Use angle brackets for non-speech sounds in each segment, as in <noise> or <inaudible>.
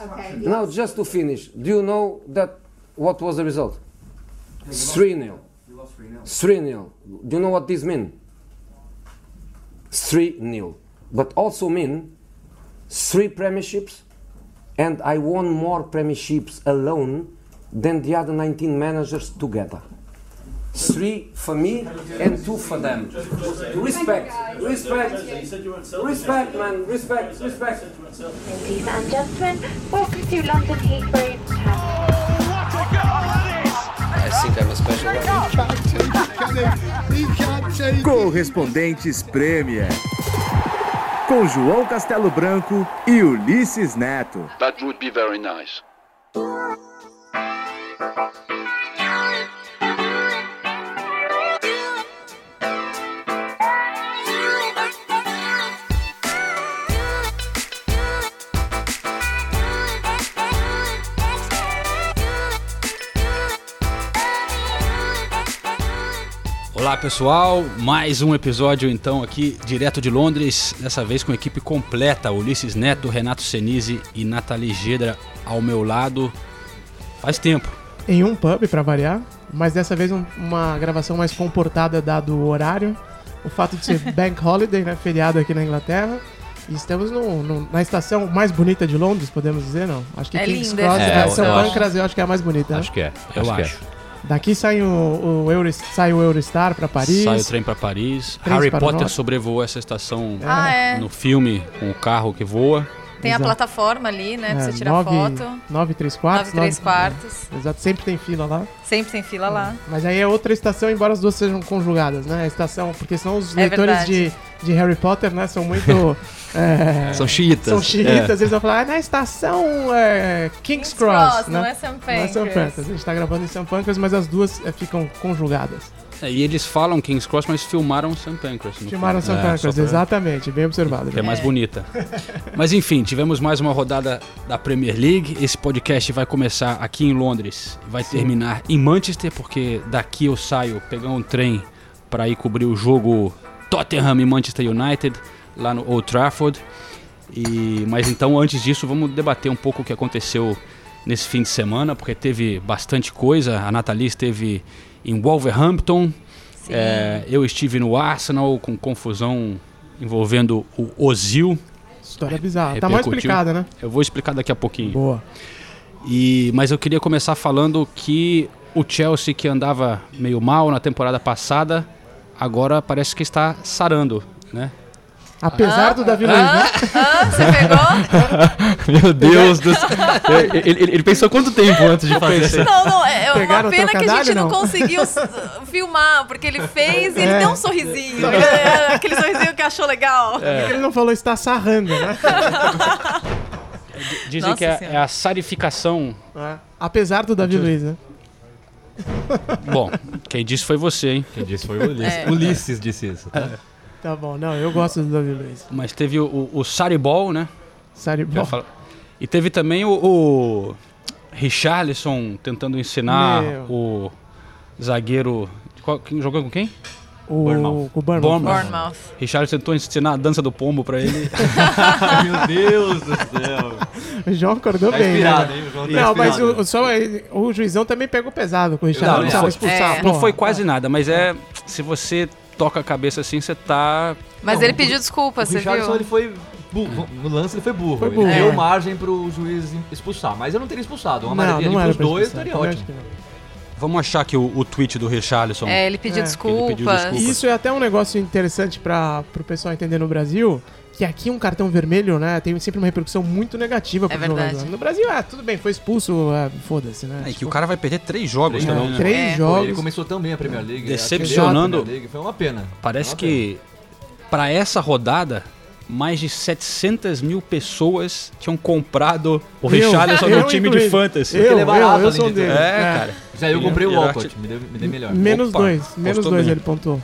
Okay. Now, just to finish, do you know that what was the result? 3 0. 3 0. Do you know what this means? 3 0. But also mean three premierships, and I won more premierships alone than the other 19 managers together. Three for me and two for them. Respect, respect, respect, man, respect, respect. Ladies and gentlemen, welcome to London Heathrow Terminal. I think I'm a special one. Correspondentes Premier. Com João Castelo Branco e Ulisses Neto. That would be very nice. Olá pessoal, mais um episódio então aqui direto de Londres, dessa vez com equipe completa, Ulisses Neto, Renato Senise e Nathalie Gedra ao meu lado. Faz tempo. em um pub pra variar, mas dessa vez um- uma gravação mais comportada dado o horário, o fato de ser <laughs> Bank Holiday, né, feriado aqui na Inglaterra. E estamos no- no- na estação mais bonita de Londres, podemos dizer, não? Acho que É King's linda Cross, é. São É, acho. Pancras eu acho que é a mais bonita. né? Acho que é. Eu acho. que acho. Daqui sai o, o Euro, sai o Eurostar pra Paris. Sai o trem para Paris. Trens Harry para Potter sobrevoou essa estação Ah, é. no filme com o carro que voa. Tem a Exato. plataforma ali, né? Pra É, você tirar nove, foto. 9 e 3 quartos. 9 3 nove- quartos. Exato, sempre tem fila lá. Sempre tem fila lá. Mas aí é outra estação, embora as duas sejam conjugadas, né? A estação, porque senão os É leitores de, de Harry Potter, né, são muito. <laughs> é, São chiitas. São chiitas, eles vão falar, ah, na estação é, King's, King's Cross, Cross, né? não é St. Não é St. Pancras. Pancras. A gente tá gravando em St. Pancras, mas as duas é, ficam conjugadas. É, e eles falam King's Cross, mas filmaram St. Pancras. no Filmaram St. filme. É, Pancras, pra- exatamente, bem observado. que é mais bonita. <laughs> Mas enfim, tivemos mais uma rodada da Premier League. Esse podcast vai começar aqui em Londres, vai terminar em Manchester, porque daqui eu saio pegar um trem para ir cobrir o jogo Tottenham e Manchester United lá no Old Trafford. E mas então antes disso, vamos debater um pouco o que aconteceu nesse fim de semana, porque teve bastante coisa. A Nathalie esteve em Wolverhampton. É, eu estive no Arsenal com confusão envolvendo o Ozil. História bizarra. Tá mais explicada, né? Eu vou explicar daqui a pouquinho. Boa. E, mas eu queria começar falando que o Chelsea, que andava meio mal na temporada passada, agora parece que está sarando, né? Apesar do Davi Luiz, né? Ah, você pegou? <laughs> Meu Deus do céu. <laughs> ele, ele- ele pensou quanto tempo antes de fazer essa? Não, não, é é uma pena que a gente não, não? conseguiu s- filmar, porque ele fez e ele É. deu um sorrisinho. É, Aquele sorrisinho que achou legal. Por que ele não falou está sarrando, né? <laughs> Dizem Nossa que é, é a sarificação. É. Apesar do Davi Luiz, né? Bom, quem disse foi você, hein? Quem disse foi o Ulisses. É. Ulisses disse isso. tá? Tá bom, não, eu gosto do Davi Luiz. Mas teve o, o, o Saribol, né? Falo- E teve também o, o Richarlison tentando ensinar Meu. o zagueiro. qual- quem jogou com quem? O, Bournemouth. o Bournemouth. Bournemouth. Bournemouth. Richarlison tentou ensinar a dança do pombo pra ele. <laughs> Meu Deus do céu. O João acordou Tá bem, né? hein? O João tá Não, mas o, só, o juizão também pegou pesado com o Richard. Não, Não, não foi- expulsar. É. Não foi quase nada, mas é. Se você toca a cabeça assim, você tá. Mas Não, ele o- pediu desculpa, O você Richardson viu? ele foi burro. No lance ele foi burro. Foi burro. Ele deu É. margem pro juiz expulsar. Mas eu não teria expulsado. Uma Não, amarelinha não ali pros dois estaria ótimo. que. Vamos achar aqui o, o tweet do Richarlison. É, ele pediu É. desculpas. Ele pediu desculpas. Isso é até um negócio interessante para o pessoal entender no Brasil, que aqui um cartão vermelho, né, tem sempre uma repercussão muito negativa pro É verdade. jogador. No Brasil, é, tudo bem, foi expulso, é, foda-se, né? É, que o cara vai perder três jogos Três também, jogos. né? Três É. Jogos. ele começou tão bem a Premier League. Decepcionando. a Premier League, Foi uma pena. Parece Uma que pra essa rodada, mais de 700 mil pessoas tinham comprado o Richarlison no time de fantasy. Eu, Ele é barato, eu, eu sou de deles. tudo. É, cara. Já eu comprei o Walcott, me deu, me deu melhor. Menos Opa, dois, menos dois bem. ele pontuou.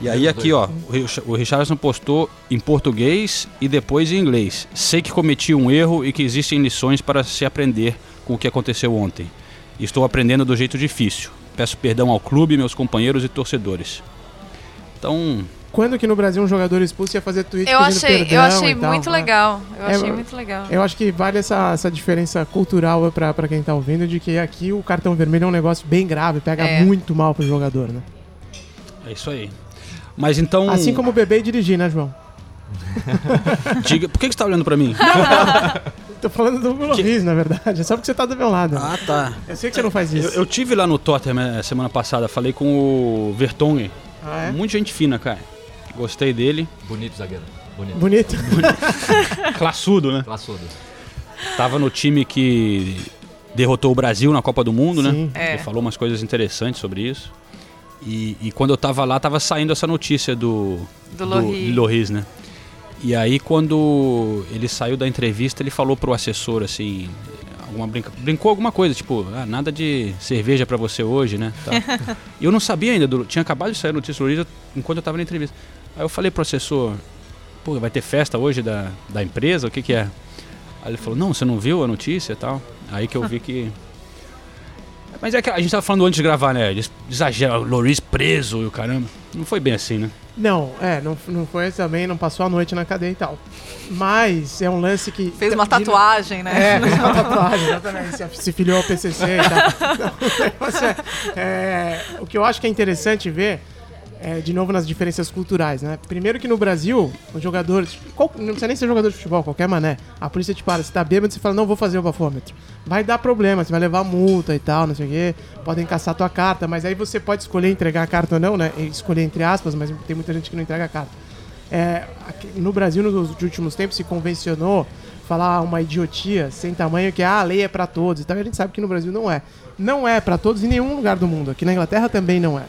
E aí aqui, ó, o Rich- o Richardson postou em português e depois em inglês. Sei que cometi um erro e que existem lições para se aprender com o que aconteceu ontem. Estou aprendendo do jeito difícil. Peço perdão ao clube, meus companheiros e torcedores. Então, quando que no Brasil um jogador expulso ia fazer tweet Eu achei, perdão eu achei e tal, muito né? legal. Eu É, achei eu- muito legal. Eu acho que vale essa, essa diferença cultural pra, pra quem tá ouvindo, de que aqui o cartão vermelho é um negócio bem grave, pega É. muito mal pro jogador, né? É isso aí. Mas então. Assim como beber e dirigir, né, João? <laughs> Diga, por que que você tá olhando pra mim? <laughs> Tô falando do Loris, na verdade. É só porque você tá do meu lado. ah, tá. Eu sei que você não faz Eu, isso. eu tive lá no Tottenham eh, semana passada, falei com o Vertonghen. Ah, é? Muita gente fina, cara. Gostei dele. Bonito zagueiro. Bonito. Bonito. <laughs> Classudo, né? Classudo. Tava no time que derrotou o Brasil na Copa do Mundo, né? Sim. É. Ele falou umas coisas interessantes sobre isso. E, e quando eu tava lá, tava saindo essa notícia do, Do Lohri. Loris, né? E aí, quando ele saiu da entrevista, ele falou pro assessor, assim, alguma brinca... brincou alguma coisa, tipo, ah, nada de cerveja pra você hoje, né? Tal. <laughs> e eu não sabia ainda, do... tinha acabado de sair a notícia do Loris enquanto eu tava na entrevista. Aí eu falei pro assessor, pô, vai ter festa hoje da, da empresa? O que que é? Aí ele falou, não, você não viu a notícia e tal? Aí que eu vi que... Mas é que a gente tava falando antes de gravar, né? Eles Exagera, o Loris preso e o caramba. Não foi bem assim, né? Não, é, não, não foi também, não passou a noite na cadeia e tal. Mas é um lance que. Fez uma tatuagem, né? É, fez uma <laughs> tatuagem, exatamente. Se- Se filiou ao PCC e tal. <laughs> Não, o negócio é- é, o que eu acho que é interessante ver, é, de novo, nas diferenças culturais, né? Primeiro que no Brasil, o jogador. qual- não precisa nem ser jogador de futebol, qualquer mané. A polícia te para, você tá bêbado, você fala, não vou fazer o bafômetro. Vai dar problema, você vai levar multa e tal, não sei o quê. Podem caçar tua carta, mas aí você pode escolher entregar a carta ou não, né? Escolher entre aspas, mas tem muita gente que não entrega a carta. É, aqui no Brasil, nos últimos tempos, se convencionou falar uma idiotia sem tamanho que ah, a lei é pra todos. Então a gente sabe que no Brasil não é. Não é pra todos em nenhum lugar do mundo. Aqui na Inglaterra também não é.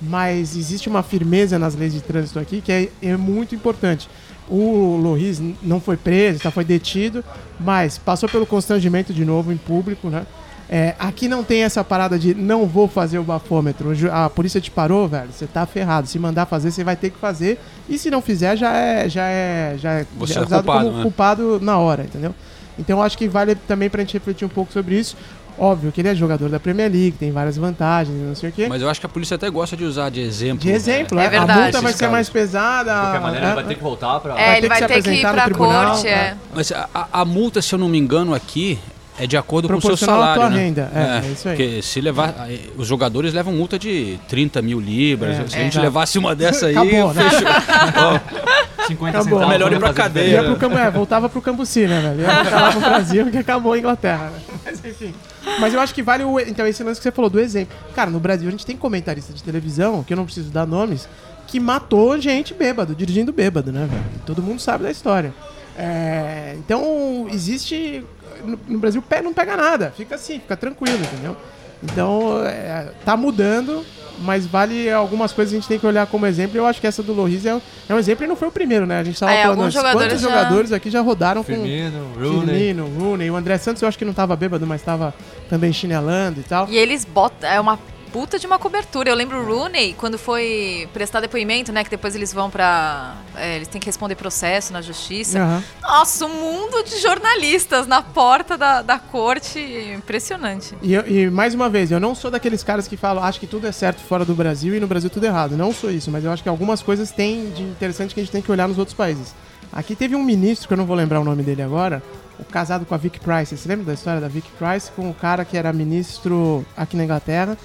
Mas existe uma firmeza nas leis de trânsito aqui que é, é muito importante. O n- não foi preso, tá, foi detido, mas passou pelo constrangimento de novo em público, né? É, aqui não tem essa parada de não vou fazer o bafômetro. A polícia te parou, velho, você tá ferrado. Se mandar fazer, você vai ter que fazer. E se não fizer, já é, já é, já é, Você já é usado culpado, como né? culpado na hora, entendeu? Então acho que vale também pra gente refletir um pouco sobre isso. Óbvio que ele é jogador da Premier League, tem várias vantagens, não sei o quê. Mas eu acho que a polícia até gosta de usar de exemplo. De exemplo, É é, a verdade. multa vai ser casos. mais pesada. De qualquer maneira, é, ele vai ter que voltar pra. É, Vai ele ter que vai se ter que ir pra tribunal, corte, é. é. Mas a, a- a multa, se eu não me engano, aqui é de acordo com o seu salário. tua né? renda, é, é isso aí. Porque se levar. Os jogadores levam multa de 30 mil libras. É, se a é. gente levasse uma dessa aí, Acabou, né? fechou. <laughs> 50 Acabou. centavos. Melhor ir pra cadeia. Pro Cambu, é, voltava pro Cambuci, né, velho? Ia voltar lá pro <laughs> Brasil que acabou a Inglaterra. Né? Mas enfim. Mas eu acho que vale o. Então, esse lance que você falou do exemplo. Cara, no Brasil a gente tem comentarista de televisão, que eu não preciso dar nomes, que matou gente bêbado, dirigindo bêbado, né, velho? Todo mundo sabe da história. É, então, existe. No, no Brasil, pé não pega nada. Fica assim, fica tranquilo, entendeu? Então, é, tá mudando, mas vale algumas coisas a gente tem que olhar como exemplo. Eu acho que essa do Loris é, um- é um exemplo e não foi o primeiro, né? A gente tava É, falando antes. jogadores Quantos já- jogadores aqui já rodaram com Firmino, Rooney. Firmino, Rooney. O André Santos eu acho que não tava bêbado, mas tava também chinelando e tal. E eles botam. É uma puta de uma cobertura. Eu lembro o Rooney, quando foi prestar depoimento, né? Que depois eles vão pra. é, eles têm que responder processo na justiça. Aham. Nossa, um mundo de jornalistas na porta da, da corte. Impressionante. E, eu- e mais uma vez, eu não sou daqueles caras que falam, acho que tudo é certo fora do Brasil e no Brasil tudo errado. Não sou isso, mas eu acho que algumas coisas tem de interessante que a gente tem que olhar nos outros países. Aqui teve um ministro, que eu não vou lembrar o nome dele agora, o casado com a Vic Price. Você lembra da história da Vic Price com o cara que era ministro aqui na Inglaterra?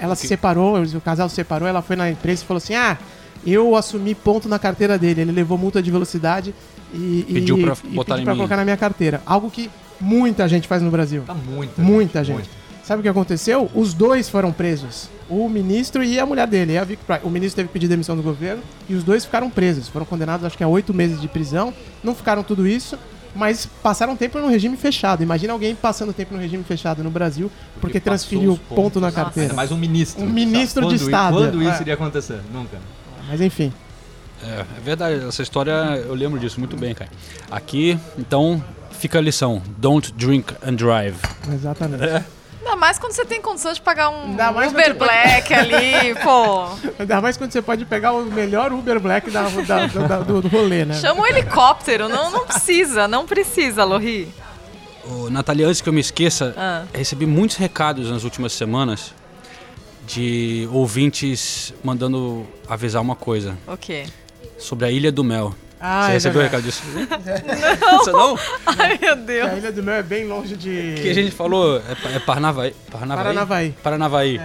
Ela se separou, o casal se separou, ela foi na imprensa e falou assim: Ah, eu assumi ponto na carteira dele. Ele levou multa de velocidade e, Pediu pra e botar pediu pra colocar na minha carteira. Algo que muita gente faz no Brasil. Tá muito. Muita gente. muito. Sabe o que aconteceu? Os dois foram presos. O ministro e a mulher dele, a Vic Price. O ministro teve que pedir demissão do governo e os dois ficaram presos. Foram condenados, acho que a oito meses de prisão. Não ficaram tudo isso, mas passaram tempo no regime fechado. Imagina alguém passando tempo no regime fechado no Brasil porque, passou transferiu ponto na carteira. Ainda mais um ministro. Um ministro de Quando i- Estado. Quando isso É. iria acontecer? Nunca. Mas enfim. É, é verdade, essa história eu lembro disso muito bem, cara. Aqui, então, fica a lição: don't drink and drive. Exatamente. Ainda mais quando você tem condição de pagar um Uber você pode- Black ali, <laughs> pô. Ainda mais quando você pode pegar o melhor Uber Black da, da- da- do, do rolê, né? Chama um helicóptero. Não, não precisa, não precisa, Lohri. Ô, Natália, antes que eu me esqueça, Ah. recebi muitos recados nas últimas semanas de ouvintes mandando avisar uma coisa. O quê? Sobre a Ilha do Mel. Ah, Você é recebeu o recado disso? Você não? <laughs> Ai, meu Deus. A Ilha do Mel é bem longe de... Que a gente falou, é, é Parnavaí. Parnavaí? Paranavaí. Paranavaí.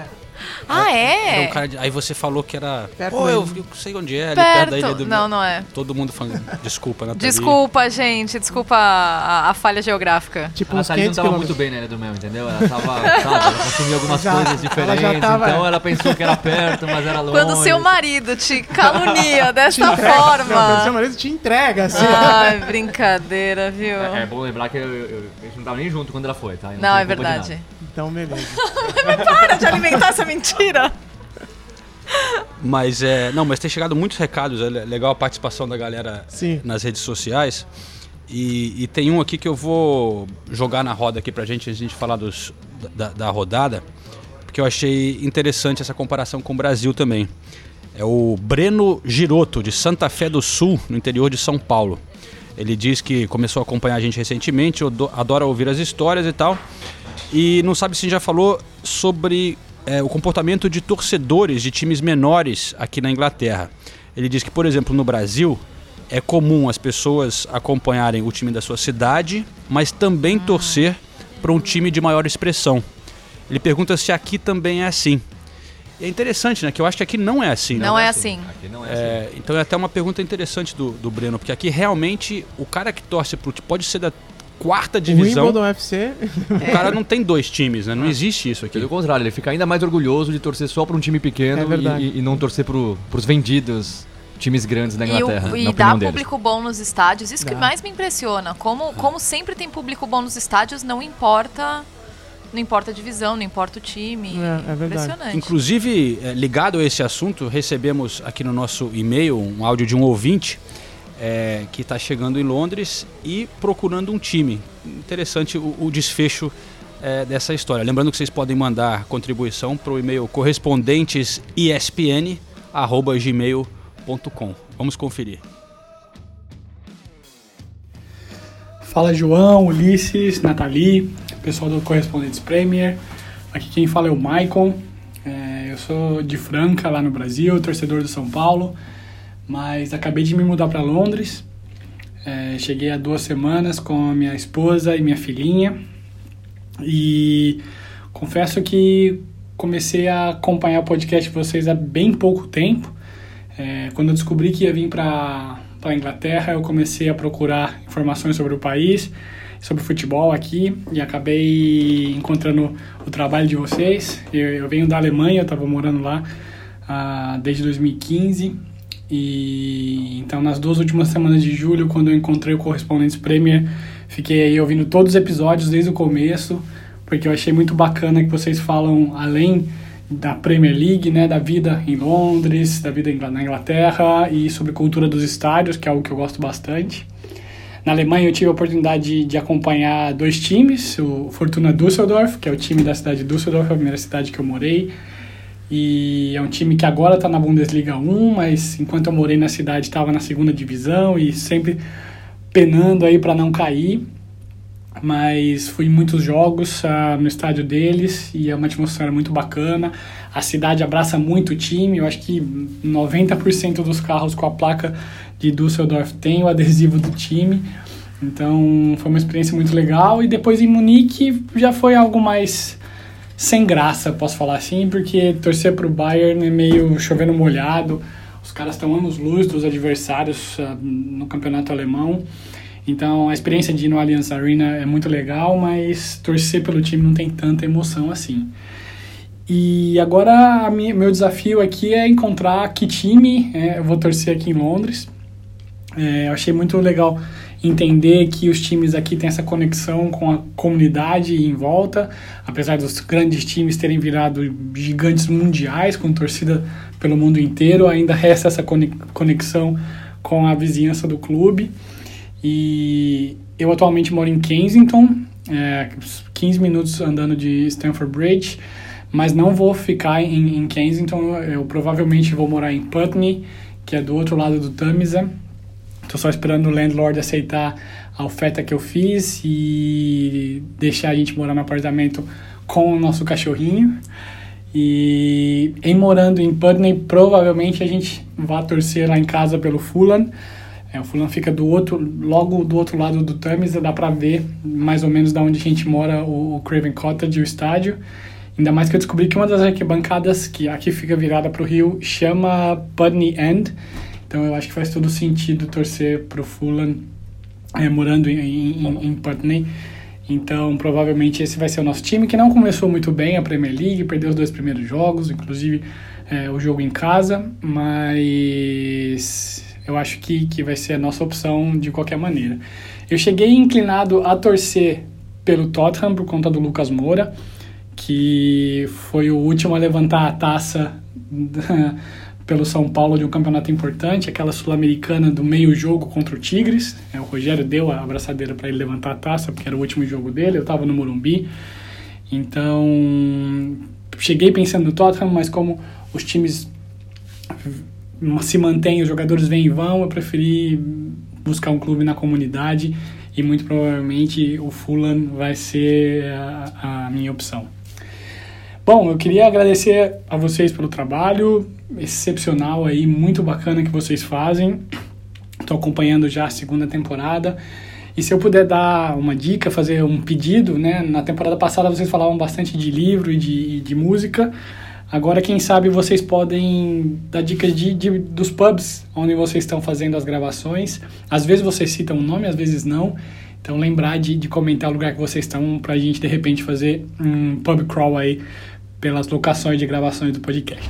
Ah, é? um cara de- aí você falou que era. Perto Pô, da eu, ilha. eu sei onde é, ali perto da Ilha Perto. do Não, Mel. não é. Todo mundo falando. Desculpa, Nathalie. Desculpa, gente. Desculpa a, a falha geográfica. Tipo A Nathalie não 500 tava quilômetros. muito bem na Ilha do Mel, entendeu? Ela tava, sabe, ela <laughs> consumia algumas Já- coisas ela diferentes, tava- então ela pensou que era perto, mas era longe. Quando o seu marido te calunia <laughs> dessa Não, seu forma. marido te entrega, assim. Ai, brincadeira, viu? É, é bom lembrar que eu, eu, eu- a gente não tava nem junto quando ela foi, tá? Eu Não, tenho é verdade. Então, beleza. <laughs> Para de alimentar essa mentira. Mas é. Não, mas tem chegado muitos recados. É le- legal a participação da galera Sim. nas redes sociais. E, e tem um aqui que eu vou jogar na roda aqui pra gente, antes de a gente falar dos, da, da rodada, porque eu achei interessante essa comparação com o Brasil também. É o Breno Giroto, de Santa Fé do Sul, no interior de São Paulo. Ele diz que começou a acompanhar a gente recentemente, adora ouvir as histórias e tal. E não sabe se já falou sobre é, o comportamento de torcedores de times menores aqui na Inglaterra. Ele diz que, por exemplo, no Brasil é comum as pessoas acompanharem o time da sua cidade, mas também torcer para um time de maior expressão. Ele pergunta se aqui também é assim. E é interessante, né? Que eu acho que aqui não é assim. né? Não é assim. Aqui não é, assim. É, então é até uma pergunta interessante do, do Breno, porque aqui realmente o cara que torce pro pode ser da quarta O divisão. Wimbledon FC... O cara não tem dois times, né? Não existe isso aqui. Pelo contrário, ele fica ainda mais orgulhoso de torcer só pra um time É pequeno verdade. e, e não torcer pro, pros vendidos times grandes da E, Inglaterra. o, e na dá público bom nos estádios. Isso que Dá. mais me impressiona. Como, como sempre tem público bom nos estádios, não importa. Não importa a divisão, não importa o time. É, é verdade. Impressionante. Inclusive, é, ligado a esse assunto, recebemos aqui no nosso e-mail um áudio de um ouvinte é, que está chegando em Londres e procurando um time. Interessante o, o desfecho é, dessa história. Lembrando que vocês podem mandar contribuição para o e-mail correspondentesespn.gmail.com. Vamos conferir. Fala João, Ulisses, Nathalie, pessoal do Correspondentes Premier. Aqui quem fala é o Maicon. É, eu sou de Franca, lá no Brasil, torcedor do São Paulo, mas acabei de me mudar para Londres. É, cheguei há duas semanas com a minha esposa e minha filhinha. E confesso que comecei a acompanhar o podcast de vocês há bem pouco tempo. É, quando eu descobri que ia vir para a Inglaterra, eu comecei a procurar informações sobre o país, sobre futebol aqui e acabei encontrando o trabalho de vocês. Eu, eu venho da Alemanha, eu estava morando lá ah, desde 2015 e então nas duas últimas semanas de julho, quando eu encontrei o Correspondentes Premier, fiquei aí ouvindo todos os episódios desde o começo, porque eu achei muito bacana que vocês falam além da Premier League, né, da vida em Londres, da vida na Inglaterra e sobre cultura dos estádios, que é algo que eu gosto bastante. Na Alemanha eu tive a oportunidade de, de acompanhar dois times, o Fortuna Düsseldorf, que é o time da cidade de Düsseldorf, a primeira cidade que eu morei, e é um time que agora está na Bundesliga 1, mas enquanto eu morei na cidade estava na segunda divisão e sempre penando aí para não cair mas fui em muitos jogos uh, no estádio deles e é uma atmosfera muito bacana. A cidade abraça muito o time, eu acho que 90% dos carros com a placa de Düsseldorf tem o adesivo do time. Então foi uma experiência muito legal e depois em Munique já foi algo mais sem graça, posso falar assim, porque torcer para o Bayern é meio chovendo molhado. Os caras estão anos luz dos adversários uh, no campeonato alemão. Então a experiência de ir no Allianz Arena é muito legal, mas torcer pelo time não tem tanta emoção assim. E agora minha, meu desafio aqui é encontrar que time é, eu vou torcer aqui em Londres. É, eu achei muito legal entender que os times aqui têm essa conexão com a comunidade em volta, apesar dos grandes times terem virado gigantes mundiais com torcida pelo mundo inteiro, ainda resta essa conexão com a vizinhança do clube. E eu atualmente moro em Kensington, é, 15 minutos andando de Stamford Bridge, mas não vou ficar em, em Kensington, eu provavelmente vou morar em Putney, que é do outro lado do Tamisa. Estou só esperando o landlord aceitar a oferta que eu fiz e deixar a gente morar no apartamento com o nosso cachorrinho. E em morando em Putney, provavelmente a gente vai torcer lá em casa pelo Fulham. É, o Fulham fica do outro, logo do outro lado do Thames, dá pra ver mais ou menos da onde a gente mora o, o Craven Cottage, o estádio. Ainda mais que eu descobri que uma das arquibancadas que aqui fica virada pro rio chama Putney End. Então eu acho que faz todo sentido torcer pro Fulham é, morando em, em, em Putney. Então, provavelmente esse vai ser o nosso time, que não começou muito bem a Premier League, perdeu os dois primeiros jogos, inclusive é, o jogo em casa, mas eu acho que, que vai ser a nossa opção de qualquer maneira. Eu cheguei inclinado a torcer pelo Tottenham por conta do Lucas Moura, que foi o último a levantar a taça <laughs> pelo São Paulo de um campeonato importante, aquela sul-americana do meio jogo contra o Tigres. É, o Rogério deu a abraçadeira para ele levantar a taça, porque era o último jogo dele, eu estava no Morumbi. Então, cheguei pensando no Tottenham, mas como os times se mantêm, os jogadores vêm e vão, eu preferi buscar um clube na comunidade e muito provavelmente o Fulham vai ser a, a minha opção. Bom, eu queria agradecer a vocês pelo trabalho excepcional aí, muito bacana que vocês fazem. Estou acompanhando já a segunda temporada. E se eu puder dar uma dica, fazer um pedido, né? Na temporada passada vocês falavam bastante de livro e de, de música. Agora, quem sabe vocês podem dar dicas de, de, dos pubs onde vocês estão fazendo as gravações. Às vezes vocês citam o um nome, às vezes não. Então, lembrar de, de comentar o lugar que vocês estão para a gente, de repente, fazer um pub crawl aí pelas locações de gravações do podcast.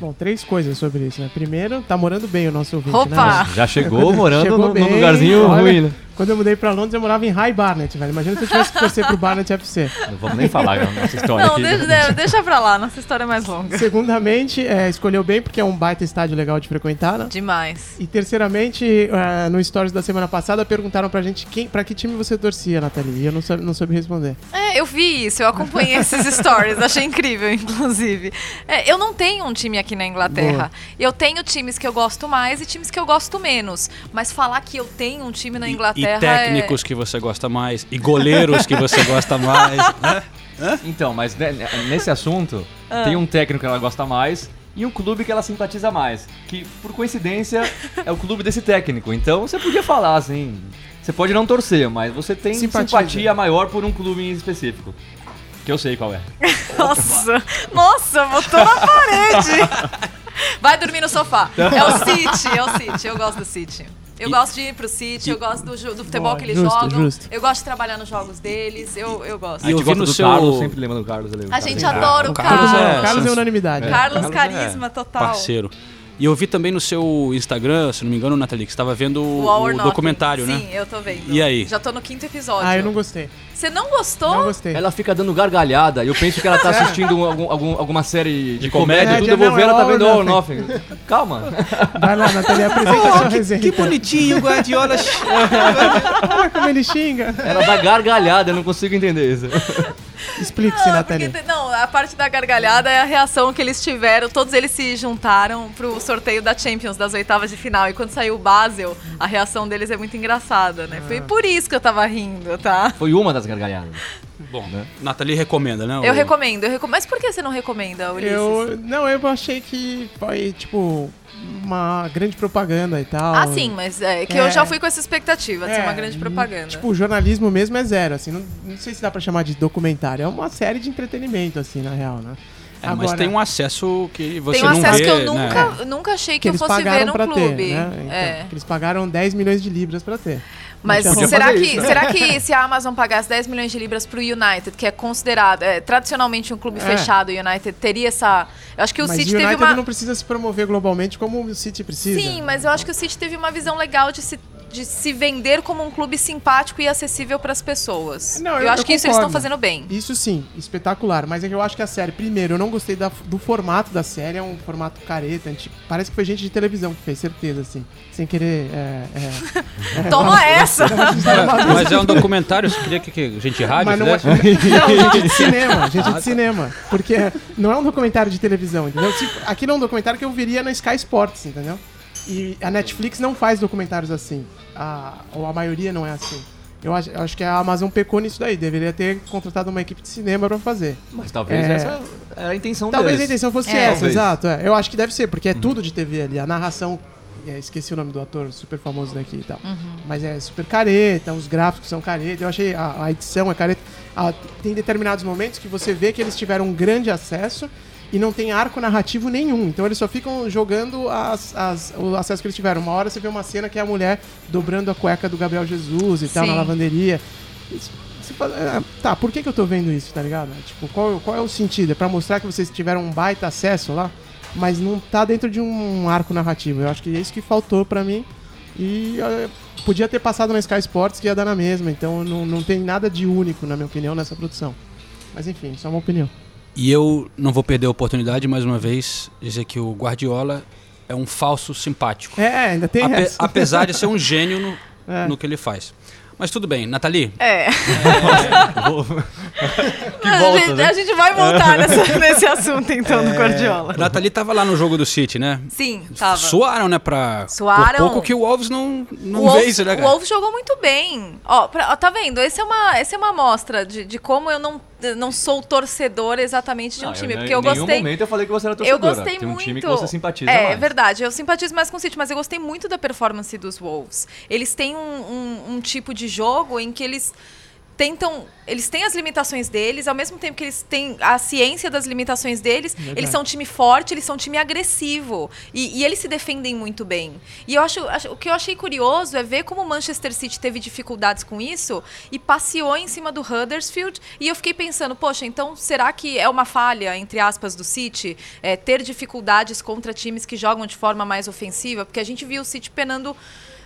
Bom, três coisas sobre isso, né? Primeiro, tá morando bem o nosso ouvinte, Opa! né? Já chegou morando Chegou no, bem, num lugarzinho olha, ruim, né? Quando eu mudei pra Londres, eu morava em High Barnet, velho. Imagina se eu tivesse que torcer pro Barnet FC. Não vamos nem falar a nossa história Não, aqui. deixa, deixa pra lá, nossa história é mais longa. Segundamente, é, escolheu bem porque é um baita estádio legal de frequentar, né? Demais. E terceiramente, é, no Stories da semana passada, perguntaram pra gente quem, pra que time você torcia, Nathalie. E eu não soube, não soube responder. É, eu vi isso, eu acompanhei esses stories, <laughs> achei incrível, inclusive. É, eu não tenho um time aqui na Inglaterra. Eu tenho times que eu gosto mais e times que eu gosto menos. Mas falar que eu tenho um time na E- Inglaterra E técnicos que você gosta mais, e goleiros que você gosta mais. <laughs> né? Então, mas nesse assunto, Ah. tem um técnico que ela gosta mais e um clube que ela simpatiza mais. Que, por coincidência, <laughs> é o clube desse técnico. Então, você podia falar assim. Você pode não torcer, mas você tem Simpatiza. simpatia maior por um clube em específico. Que eu sei qual é. é... <laughs> Nossa, nossa, botou na parede. Vai dormir no sofá. É o City, é o City. Eu gosto do City. Eu gosto de ir pro City, eu gosto do, do futebol Boa, que eles justo, jogam. justo. Eu gosto de trabalhar nos jogos deles. Eu, eu gosto. E A eu gente vi no do seu- Carlos, sempre lembra do Carlos ali. A Carlos. gente adora o o Carlos Carlos. é- Carlos é unanimidade. Carlos Carlos Carisma, é total. Parceiro. E eu vi também no seu Instagram, se não me engano, Nathalie, que você estava vendo O o, documentário, Sim, né? eu tô vendo. E aí? Já tô no quinto episódio. Ah, eu não gostei. Você não gostou? Não gostei. Ela fica dando gargalhada eu penso que ela tá assistindo um- <laughs> algum, algum- alguma série de, comédia? comédia, tudo. Eu vou Não, ver, é ela tá vendo All Nothing. Calma. <laughs> Vai lá, Nathalie, apresenta a sua resenha. então. bonitinho o Guardiola. Olha <laughs> como ele xinga. Ela dá gargalhada, eu não consigo entender isso. Explique-se, Não, porque Nathalie. te- não, a parte da gargalhada é a reação que eles tiveram. Todos eles se juntaram pro sorteio da Champions, das oitavas de final. E quando saiu o Basel, a reação deles é muito engraçada, né? Ah. Foi por isso que eu tava rindo, tá? Foi uma das gargalhadas. Bom, Nathalie recomenda, né? Eu o- recomendo, eu recomendo. Mas por que você não recomenda, Ulisses? Eu, não, eu achei que foi, tipo, uma grande propaganda e tal. Ah, sim, mas é que É. eu já fui com essa expectativa de ser É, uma grande propaganda. Tipo, o jornalismo mesmo é zero, assim. Não, não sei se dá pra chamar de documentário. É uma série de entretenimento, assim, na real, né? É, mas tem um acesso que você Tem um não acesso vê, que eu né? nunca, nunca achei que, que eu eles fosse ver pagaram no clube. ter, né? Então, É. que eles pagaram 10 milhões de libras pra ter. Mas Podia será que, isso, né? será que <laughs> se a Amazon pagasse 10 milhões de libras pro United, que é considerado é, tradicionalmente um clube É. fechado, o United teria essa. Eu acho que o Mas City o United teve uma. não precisa se promover globalmente como o City precisa. Sim, mas eu acho que o City teve uma visão legal de se, de se vender como um clube simpático e acessível para as pessoas. Não, eu, eu- acho eu que isso eles estão concordo. fazendo bem. Isso sim, espetacular. Mas é que eu acho que a série, primeiro, eu não gostei da- do formato da série, é um formato careta. antigo. Parece que foi gente de televisão que fez, certeza, assim. Sem querer. É, é, <laughs> Toma <laughs> essa! <laughs> Mas é um documentário, você queria que, que gente rádio Mas não é, fizesse? não, gente de cinema, gente de cinema. Porque não é um documentário de televisão, entendeu? Se, aquilo é um documentário que eu viria na Sky Sports, entendeu? E a Netflix não faz documentários assim. a, ou a maioria não é assim. Eu acho, eu acho que a Amazon pecou nisso daí. Deveria ter contratado uma equipe de cinema pra fazer. Mas talvez É. essa é a intenção Talvez a deles. intenção fosse É. essa, Talvez. exato. é. Eu acho que deve ser, porque é tudo de TV ali. A narração. é, esqueci o nome do ator super famoso daqui e tal. Mas é super careta, os gráficos são careta. Eu achei a, a edição é careta. Ah, tem determinados momentos que você vê que eles tiveram um grande acesso e não tem arco narrativo nenhum. Então eles só ficam jogando as, as- o acesso que eles tiveram. Uma hora você vê uma cena que é a mulher dobrando a cueca do Gabriel Jesus e tal na Sim. lavanderia. Isso- fala, ah, tá, por que, que eu tô vendo isso, tá ligado? Tipo, qual, qual é o sentido? É pra mostrar que vocês tiveram um baita acesso lá, mas não tá dentro de um arco narrativo. Eu acho que é isso que faltou pra mim. E eh, podia ter passado na Sky Sports que ia dar na mesma. Então não, não tem nada de único, na minha opinião, nessa produção. Mas enfim, só uma opinião. E eu não vou perder a oportunidade, mais uma vez, dizer que o Guardiola é um falso simpático. É, ainda tem Ape- essa. <laughs> apesar de ser um gênio no, É. no que ele faz. Mas tudo bem, Nathalie, É. <laughs> Que a, volta, gente, né? a gente vai voltar <laughs> nessa- nesse assunto então do Guardiola. a Nathalie tava lá no jogo do City, né? Sim, tava. Suaram, né? Pra, Suaram. Por pouco que o Wolves não, não o Wolves, vence, né, o cara? Wolves jogou muito bem. Ó, pra- ó, tá vendo? Esse é uma, essa é uma amostra de, de como eu não, não sou torcedor exatamente de um Não, time. eu, porque eu em nenhum gostei. momento eu falei que você era Eu torcedora. gostei Tem um muito. time que você simpatiza é, mais. É verdade, eu simpatizo mais com o City, mas eu gostei muito da performance dos Wolves. Eles têm um, um- um tipo de jogo em que eles tentam. Eles têm as limitações deles, ao mesmo tempo que eles têm a ciência das limitações deles, eles são um time forte, eles são um time agressivo. E, e eles se defendem muito bem. E eu acho, acho- O que eu achei curioso é ver como o Manchester City teve dificuldades com isso e passeou em cima do Huddersfield. E eu fiquei pensando, poxa, então será que é uma falha, entre aspas, do City, é, ter dificuldades contra times que jogam de forma mais ofensiva? Porque a gente viu o City penando.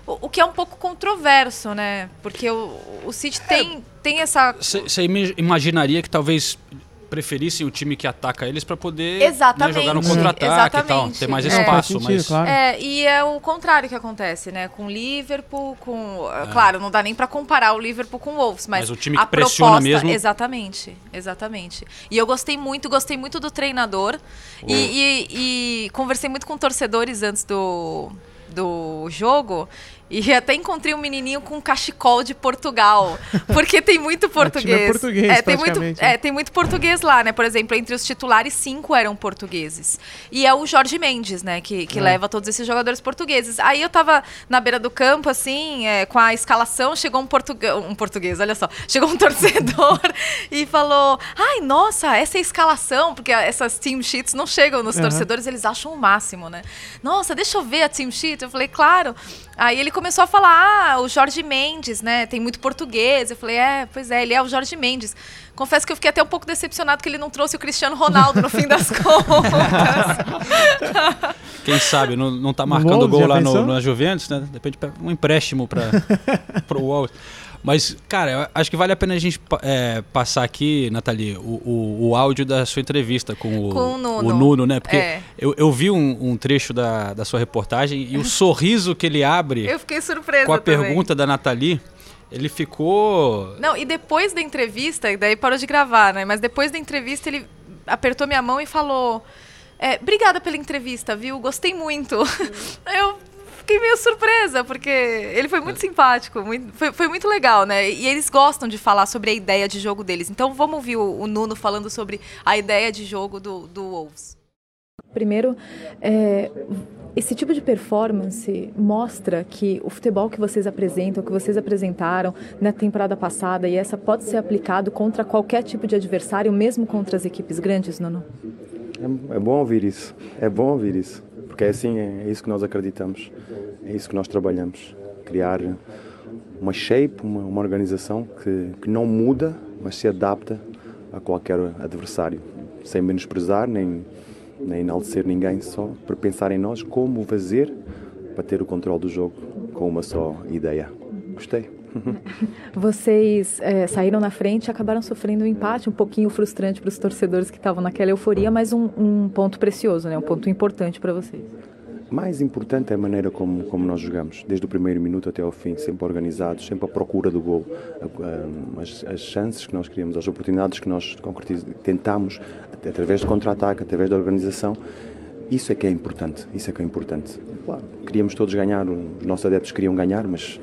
O o que é um pouco controverso, né? Porque o, o City tem, tem essa. Você imaginaria que talvez preferissem o time que ataca eles pra poder né, Exatamente. jogar no contra-ataque e tal, ter mais É. espaço. Sentido, mas claro. É, e é o contrário que acontece, né? Com o Liverpool, com. Claro, não dá nem pra comparar o Liverpool com o Wolves, mas. Mas o time a que pressiona proposta, mesmo- Exatamente, exatamente. E eu gostei muito, gostei muito do treinador. E, e- e conversei muito com torcedores antes do, do jogo. E até encontrei um menininho com um cachecol de Portugal. Porque tem muito <laughs> português. time é português, é, tem muito, né? é, tem muito português lá, né? Por exemplo, entre os titulares, cinco eram portugueses. E é o Jorge Mendes, né? Que, É. que leva todos esses jogadores portugueses. Aí eu tava na beira do campo, assim, é, com a escalação, chegou um, portuga um português, olha só. <laughs> Chegou um torcedor e falou: Ai, nossa, essa é a escalação, porque essas team sheets não chegam nos Aham. torcedores, eles acham o máximo, né? Nossa, deixa eu ver a team sheet. Eu falei, claro. Aí ele começou a falar, ah, o Jorge Mendes, né? Tem muito português. Eu falei, é, pois é, ele é o Jorge Mendes. Confesso que eu fiquei até um pouco decepcionado que ele não trouxe o Cristiano Ronaldo no fim das <laughs> contas. quem sabe, não, não tá marcando Wolves, gol lá no, na Juventus, né? De repente pega um empréstimo para pro Wolves. Mas, cara, eu acho que vale a pena a gente é, passar aqui, Nathalie, o, o, o áudio da sua entrevista com o, Com o Nuno. o Nuno, né? Porque É. eu, eu vi um, um trecho da, da sua reportagem e o sorriso que ele abre Eu fiquei surpresa com a também. pergunta da Nathalie, ele ficou. Não, e depois da entrevista, daí parou de gravar, né? Mas depois da entrevista ele apertou minha mão e falou: é, Obrigada pela entrevista, viu? Gostei muito. <laughs> Eu fiquei meio surpresa, porque ele foi muito simpático, muito- foi, foi muito legal, né? E eles gostam de falar sobre a ideia de jogo deles. Então vamos ouvir o, o Nuno falando sobre a ideia de jogo do, do Wolves. Primeiro, é, esse tipo de performance mostra que o futebol que vocês apresentam, que vocês apresentaram na temporada passada, e essa pode ser aplicado contra qualquer tipo de adversário, mesmo contra as equipes grandes, Nuno? É, é bom ouvir isso. É bom ouvir isso. Porque é assim, é, é isso que nós acreditamos. É isso que nós trabalhamos. Criar uma shape, uma, uma organização que, que não muda, mas se adapta a qualquer adversário. Sem menosprezar, nem, nem enaltecer ninguém, só para pensar em nós como fazer para ter o controle do jogo com uma só ideia. Gostei. <laughs> Vocês é, saíram na frente e acabaram sofrendo um empate um pouquinho frustrante para os torcedores que estavam naquela euforia, mas um, um ponto precioso, né? um ponto importante para vocês. Mais importante é a maneira como, como nós jogamos, desde o primeiro minuto até ao fim, sempre organizados, sempre à procura do gol. As, as chances que nós queríamos, as oportunidades que nós tentamos, at- através de contra-ataque, através da organização, Isso é que é importante, isso é que é importante. Claro, queríamos todos ganhar, os nossos adeptos queriam ganhar, mas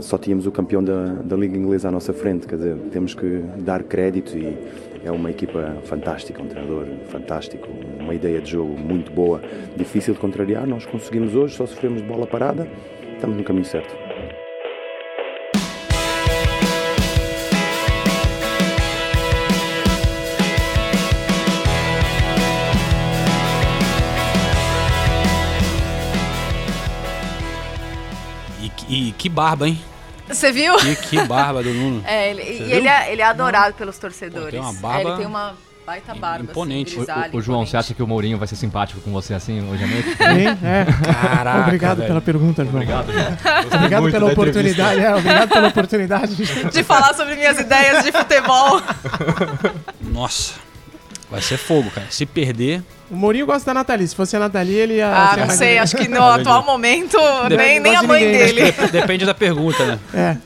só tínhamos o campeão da, da Liga Inglesa à nossa frente, quer dizer, temos que dar crédito e é uma equipa fantástica, um treinador fantástico, uma ideia de jogo muito boa, difícil de contrariar, nós conseguimos hoje, só sofremos de bola parada, estamos no caminho certo. E, que- barba, hein? Você viu? Que, que barba do Nuno. <laughs> É, ele, e ele é, ele é adorado pelos torcedores. Pô, tem uma É, barba ele tem uma baita barba. imponente. Assim, O, grisalha, o- o João, imponente. você acha que o Mourinho vai ser simpático com você assim hoje à noite? <laughs> Hein? É. Caraca, Obrigado velho. pela pergunta, João. Obrigado, João. Obrigado pela da oportunidade. É, obrigado pela oportunidade. De falar sobre minhas ideias de futebol. <laughs> Nossa. Vai ser fogo, cara. Se perder. O Mourinho gosta da Nathalie. Se fosse a Nathalie, ele ia. Ah, não mais- sei, acho que no <laughs> atual momento, nem, nem a de mãe né? dele. Dep- Depende da pergunta, né? É.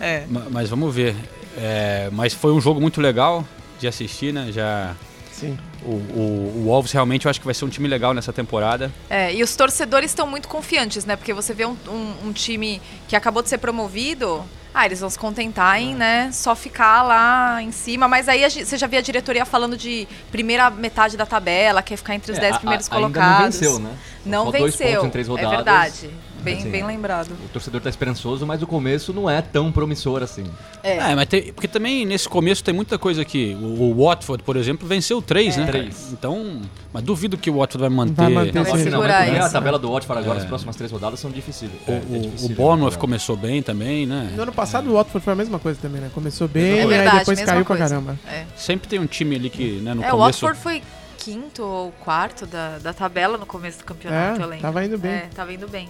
É. Ma- Mas vamos ver. É, mas foi um jogo muito legal de assistir, né? Já. Sim. O, o, o Wolves realmente eu acho que vai ser um time legal nessa temporada. É, e os torcedores estão muito confiantes, né? Porque você vê um, um- um time que acabou de ser promovido. Ah, eles vão se contentar em, né, só ficar lá em cima. Mas aí a gente- você já via a diretoria falando de primeira metade da tabela, quer ficar entre os É, 10 a- primeiros a- ainda não colocados. venceu, né? Não Só dois venceu. pontos em três É rodadas. verdade. Bem, Assim, bem lembrado. O torcedor tá esperançoso, mas o começo não é tão promissor assim. É. mas tem- porque também nesse começo tem muita coisa que o, o Watford, por exemplo, venceu três, É. né? Três. Então, mas duvido que o Watford vai manter. Vai manter Não, não, segurar isso. a tabela do Watford agora, É. as próximas três rodadas são difíceis. O, é, é o, difícil o de Bournemouth começou bem também, né? No ano passado o Watford foi a mesma coisa também, né? Começou bem É e aí verdade, depois caiu pra coisa. caramba. É. Sempre tem um time ali que, né, no É, o começo. Watford foi quinto ou quarto da, da tabela no começo do campeonato, É, eu lembro. tava indo bem. É, tava indo bem.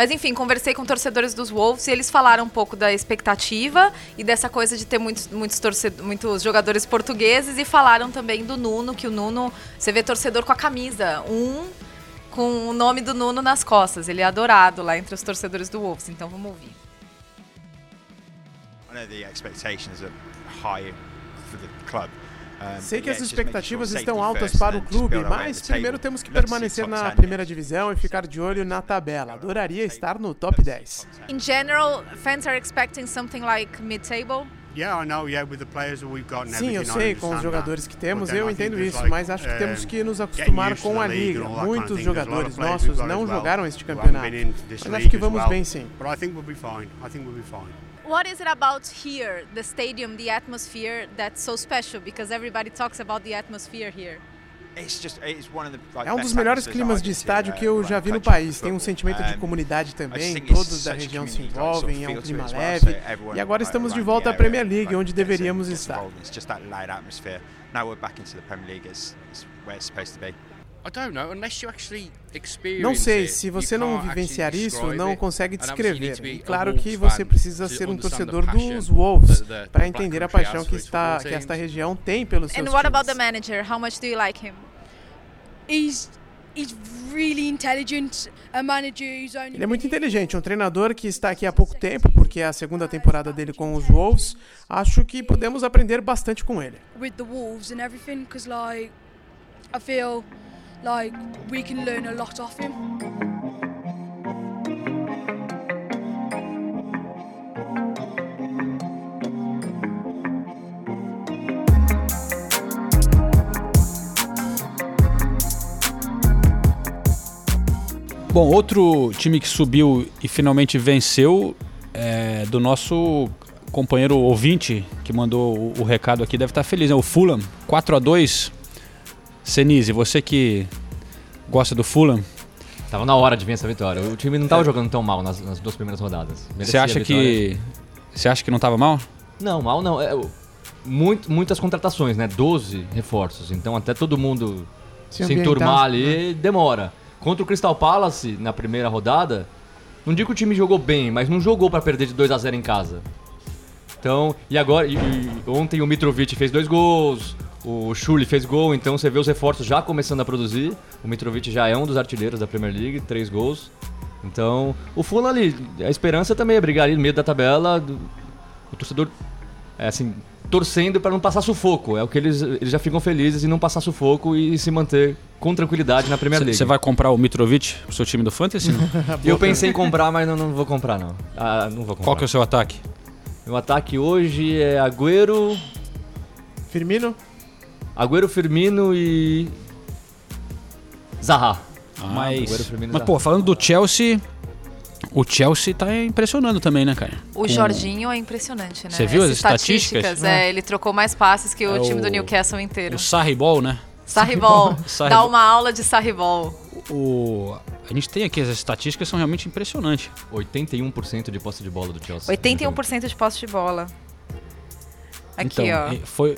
Mas enfim, conversei com torcedores dos Wolves e eles falaram um pouco da expectativa e dessa coisa de ter muitos, muitos, torcedores, muitos jogadores portugueses e falaram também do Nuno, que o Nuno, você vê torcedor com a camisa, um com o nome do Nuno nas costas. Ele é adorado lá entre os torcedores do Wolves, então vamos ouvir. I know the expectations are high for the club. Um, Sei que yeah, as expectativas estão altas para o just clube, mas primeiro temos que see permanecer na 10, primeira divisão e ficar de olho na tabela. Adoraria estar no top 10. In general, fans are expecting something like mid-table. Yeah, I know. Yeah, with the players that we've got and Sim, eu sei, com os jogadores que temos, eu entendo isso, mas acho que temos um, que nos acostumar com a liga. Muitos jogadores nossos não jogaram este campeonato. Mas acho que vamos bem sim. What is it about here, the stadium, the atmosphere that's so special? Because everybody talks about the atmosphere here. It's just, it's one of the, like, É um best dos melhores climas de estádio uh, que eu around já vi no país. Tem um sentimento de comunidade também, todos da região se envolvem, é um clima leve. E agora estamos de volta à Premier League, onde deveríamos estar. involved. It's just that loud atmosphere. Now we're back into the Premier League. It's, it's where it's supposed to be. Não sei, se você não vivenciar isso, não consegue descrever. E claro que você precisa ser um torcedor dos Wolves para entender a paixão que, está, que esta região tem pelos seus And what about times. the manager? How much do you like him? He's he's really intelligent. A manager who's only Ele é muito inteligente, um treinador que está aqui há pouco tempo, porque é a segunda temporada dele com os Wolves. Acho que podemos aprender bastante com ele. with the wolves and everything because like I feel like we can learn a lot off him. Bom, outro time que subiu e finalmente venceu é do nosso companheiro ouvinte que mandou o, recado aqui, deve estar feliz, né? O Fulham, 4 a 2 Senise, você que gosta do Fulham, Tava na hora de vir essa vitória. O time não tava jogando tão mal nas, nas duas primeiras rodadas. você acha que você acha que não estava mal? Não, mal não. É, muito, muitas contratações, né? 12 reforços. Então até todo mundo Se se, enturmar ali demora. Contra o Crystal Palace, na primeira rodada, não digo que o time jogou bem, mas não jogou pra perder de 2 a 0 em casa. Então, e agora, e- e ontem o Mitrovic fez dois gols, o Schulli fez gol, então você vê os reforços já começando a produzir. O Mitrovic já é um dos artilheiros da Premier League, três gols. Então, o Fulham ali, a esperança também é brigar ali no meio da tabela. do- O torcedor, é assim, torcendo para não passar sufoco. É o que eles, eles já ficam felizes em não passar sufoco e se manter com tranquilidade na Premier League. Você vai comprar o Mitrovic pro seu time do Fantasy? Não? <laughs> Eu pensei em comprar, mas não, não vou comprar, não. Ah, não vou comprar. Qual que é o seu ataque? Meu ataque hoje é Agüero, Firmino? Agüero, Firmino e Zaha. mas, Agüero, Firmino mas Zaha. pô, falando do Chelsea, o Chelsea tá impressionando também, né, cara? O Com- Jorginho é impressionante, né? Você viu as Essas estatísticas? É, ele trocou mais passes que o É time o- do Newcastle inteiro. O Sarribol, né? Sarribol. <laughs> Sarri- Dá uma aula de Sarribol. O... A gente tem aqui, as estatísticas são realmente impressionantes. 81% de posse de bola do Chelsea. 81% de posse de bola. Aqui, então, ó. Foi...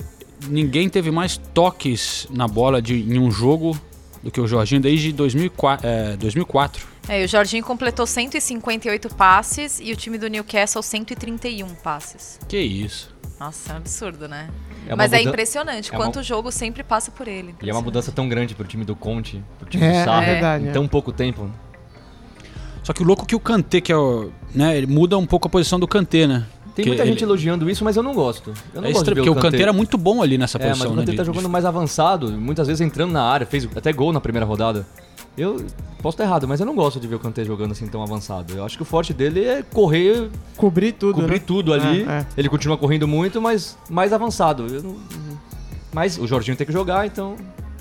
Ninguém teve mais toques na bola de, em um jogo do que o Jorginho desde 2004. É, 2004. É, e o Jorginho completou 158 passes e o time do Newcastle 131 passes. Que isso. Nossa, é um absurdo, né? É Mas é impressionante é uma- quanto o jogo sempre passa por ele. E é uma mudança tão grande pro time do Conte, pro time É, do Sarri, é verdade, em é. tão pouco tempo. Só que o louco é que o Kanté, que é o. Né, ele muda um pouco a posição do Kanté, né? Tem Que muita ele- gente elogiando isso, mas eu não gosto. Eu não É gosto estranho, de ver porque o Kanté era muito bom ali nessa É, mas posição. o Kanté né, tá de- jogando mais avançado, muitas vezes entrando na área, fez até gol na primeira rodada. Eu posso estar errado, mas eu não gosto de ver o Kanté jogando assim tão avançado. Eu acho que o forte dele é correr, Cobrir tudo, cobrir né? tudo ali. É, é. Ele continua correndo muito, mas mais avançado. Eu não- Mas o Jorginho tem que jogar, então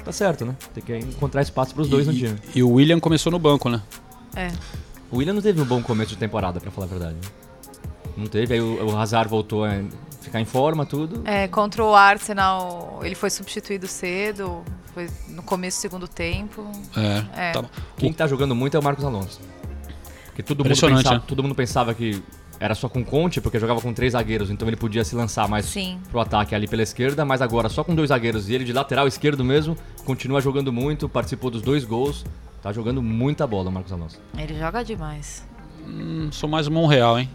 tá certo, né? Tem que encontrar espaço pros dois no time. E o William começou no banco, né? É. O William não teve um bom começo de temporada, pra falar a verdade. Não teve, aí o, o Hazard voltou a ficar em forma, tudo. É, contra o Arsenal, ele foi substituído cedo, foi no começo do segundo tempo. É, É. tá- Quem tá jogando muito é o Marcos Alonso. Porque todo mundo, Impressionante, pensava, né? todo mundo pensava que era só com Conte, porque jogava com três zagueiros, então ele podia se lançar mais Sim. pro ataque ali pela esquerda, mas agora só com dois zagueiros e ele de lateral esquerdo mesmo, continua jogando muito, participou dos dois gols. Tá jogando muita bola o Marcos Alonso. Ele joga demais. Hum, sou mais o Monreal, hein?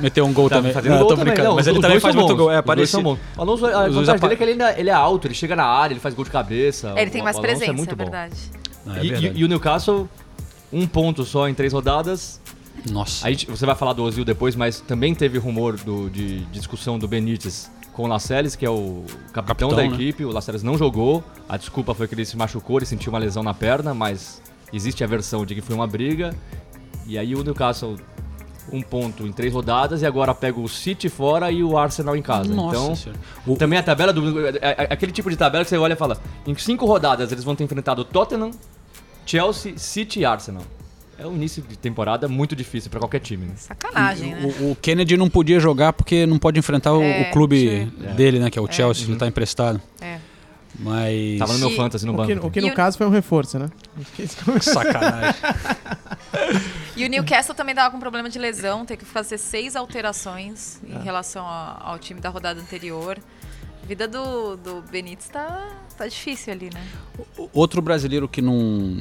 Meteu um gol Tá também. fazendo Não, gol tô também, não, mas ele também faz muito gol. É, parece. são bons. O Alonso, a vantagem dele é que ele, ainda, ele é alto, ele chega na área, ele faz gol de cabeça. Ele tem mais Alonso presença, é muito bom. verdade. Não, é E- verdade. e, e o Newcastle, um ponto só em três rodadas. Nossa. Aí você vai falar do Ozil depois, mas também teve rumor do- de discussão do Benítez com o Lascelles, que é o capitão, Capitão, da né? equipe. O Lascelles não jogou. A desculpa foi que ele se machucou, ele sentiu uma lesão na perna, mas existe a versão de que foi uma briga. E aí o Newcastle, um ponto em três rodadas, e agora pega o City fora e o Arsenal em casa. Nossa então, Senhora. também a tabela do. é- é- é aquele tipo de tabela que você olha e fala: em cinco rodadas eles vão ter enfrentado Tottenham, Chelsea, City e Arsenal. É um início de temporada muito difícil pra qualquer time. Né? Sacanagem, né? O, o Kennedy não podia jogar porque não pode enfrentar o, É, o clube tinha- dele, né? Que é o É. Chelsea, ele tá emprestado. É. Mas. Tava no meu fantasy no O banco. que, o que E no o- caso foi um reforço, né? Sacanagem. <laughs> E o Newcastle também tava com problema de lesão, tem que fazer seis alterações em relação a- ao time da rodada anterior. A vida do, do Benítez tá, tá difícil ali, né? Outro brasileiro que não,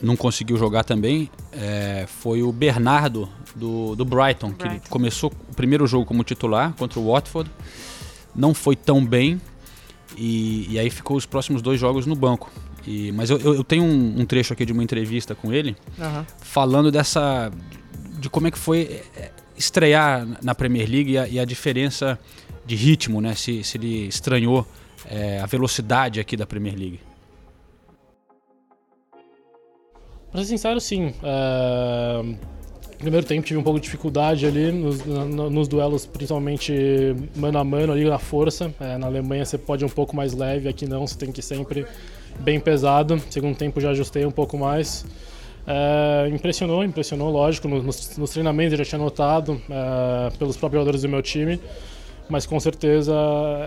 não conseguiu jogar também é, foi o Bernardo do, do Brighton, que Brighton. começou o primeiro jogo como titular contra o Watford, não foi tão bem e, e aí ficou os próximos dois jogos no banco. E, mas eu, eu eu tenho um, um trecho aqui de uma entrevista com ele Aham. falando dessa de como é que foi é, estrear na Premier League e a, e a diferença de ritmo, né? Se, se ele estranhou é, a velocidade aqui da Premier League. Pra ser sincero, sim. É, No primeiro tempo tive um pouco de dificuldade ali nos, na- nos duelos, principalmente mano a mano ali na força. É, na Alemanha você pode ir um pouco mais leve, aqui não, você tem que ir sempre bem pesado. Segundo tempo já ajustei um pouco mais. É, impressionou, impressionou, lógico. no- Nos, nos treinamentos eu já tinha notado é, pelos próprios jogadores do meu time. Mas com certeza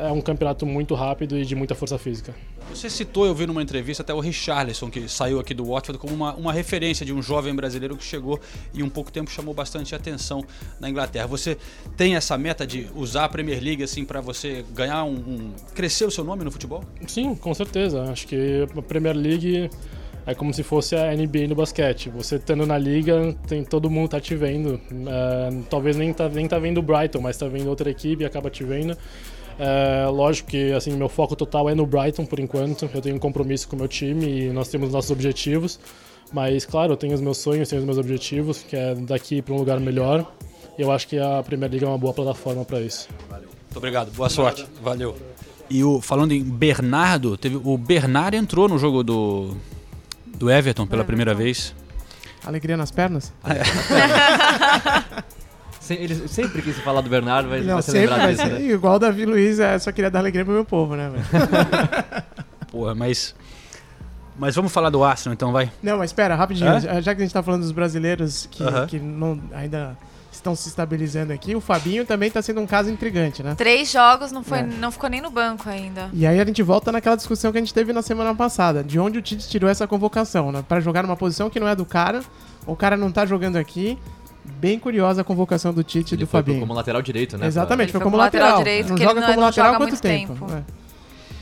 é um campeonato muito rápido e de muita força física. Você citou, eu vi numa entrevista até o Richarlison, que saiu aqui do Watford, como uma, uma referência de um jovem brasileiro que chegou e em um pouco tempo chamou bastante atenção na Inglaterra. Você tem essa meta de usar a Premier League assim para você ganhar um, um- crescer o seu nome no futebol? Sim, com certeza. Acho que a Premier League é como se fosse a NBA no basquete. Você estando na liga, tem todo mundo tá te vendo. É, talvez nem tá, nem tá vendo o Brighton, mas tá vendo outra equipe e acaba te vendo. É, lógico que assim meu foco total é no Brighton por enquanto. Eu tenho um compromisso com o meu time e nós temos nossos objetivos. Mas claro, eu tenho os meus sonhos, tenho os meus objetivos, que é daqui para um lugar melhor. E eu acho que a Premier League é uma boa plataforma para isso. Muito obrigado, boa sorte. Valeu. E o, falando em Bernardo, teve, o Bernardo entrou no jogo do, do Everton pela primeira vez. Alegria nas pernas? <laughs> Ele sempre quis falar do Bernardo, vai, Não, vai se sempre disso, ser. né? Igual o Davi Luiz, é, só queria dar alegria pro meu povo, né? <laughs> Porra, mas. Mas vamos falar do Arsenal então, vai. Não, mas espera, rapidinho. Hã? Já que a gente tá falando dos brasileiros que, Aham. que não, ainda estão se estabilizando aqui, o Fabinho também tá sendo um caso intrigante, né? Três jogos, não, foi, É. não ficou nem no banco ainda. E aí a gente volta naquela discussão que a gente teve na semana passada, de onde o Tite tirou essa convocação, né? Pra jogar numa posição que não é do cara, o cara não tá jogando aqui. Bem curiosa a convocação do Tite e Ele do foi Fabinho. como lateral direito, né? Exatamente, foi foi como lateral lateral. direito, não que ele joga não- como não lateral há quanto muito tempo. tempo. é.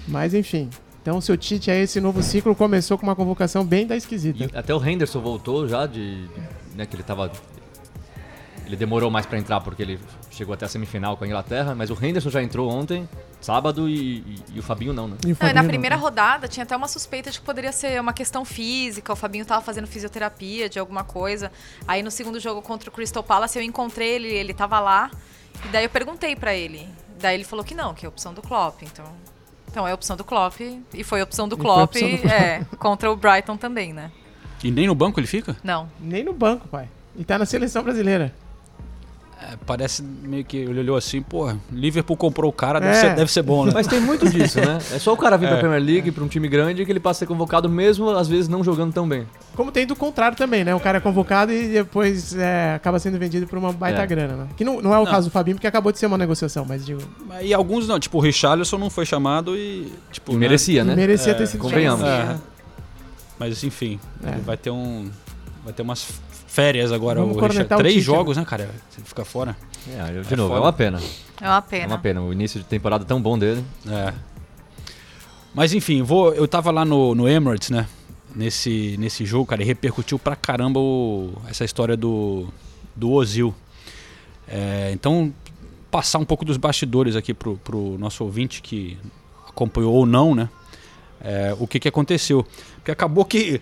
Mas enfim. Então, seu Tite aí, esse novo ciclo começou com uma convocação bem da esquisita. E até o Henderson voltou já de. Né, que ele tava. Ele demorou mais pra entrar porque ele chegou até a semifinal com a Inglaterra, mas o Henderson já entrou ontem, sábado, e, e- e o Fabinho não, né? E o Não, e na Fabinho primeira não. rodada tinha até uma suspeita de que poderia ser uma questão física. O Fabinho tava fazendo fisioterapia de alguma coisa. Aí no segundo jogo contra o Crystal Palace eu encontrei ele, ele tava lá. E daí eu perguntei pra ele. Daí ele falou que não, que é opção do Klopp. Então, então é opção do Klopp e foi opção do Klopp, opção do <laughs> Klopp. é, contra o Brighton também, né? E nem no banco ele fica? Não. Nem no banco, pai. E tá na seleção brasileira. É, parece meio que ele olhou assim, pô, Liverpool comprou o cara, deve, É. ser, deve ser bom, né? Mas tem muito disso, né? É só o cara vir É. pra Premier League, pra um time grande, que ele passa a ser convocado mesmo, às vezes não jogando tão bem. Como tem do contrário também, né? O cara é convocado e depois é, acaba sendo vendido por uma baita É. grana, né? Que não, não é o Não. caso do Fabinho, porque acabou de ser uma negociação, mas digo. E alguns não, tipo o Richarlison não foi chamado e. Tipo, E merecia, né? E merecia ter sido Convenhamos. chamado. É. Mas enfim, É. ele vai ter um. Vai ter umas férias agora. Vamos o Richard. cornetar o Três Tite, jogos, né, cara? Ele ficar fora. É, de É novo, foda. é uma pena. É uma É pena. uma pena. O início de temporada tão bom dele. É. Mas enfim, vou, eu tava lá no, no Emirates, né? Nesse, nesse jogo, cara, e repercutiu pra caramba o- essa história do, do Ozil. É, então, passar um pouco dos bastidores aqui pro, pro nosso ouvinte que acompanhou ou não, né? É, o que, que aconteceu. Porque acabou que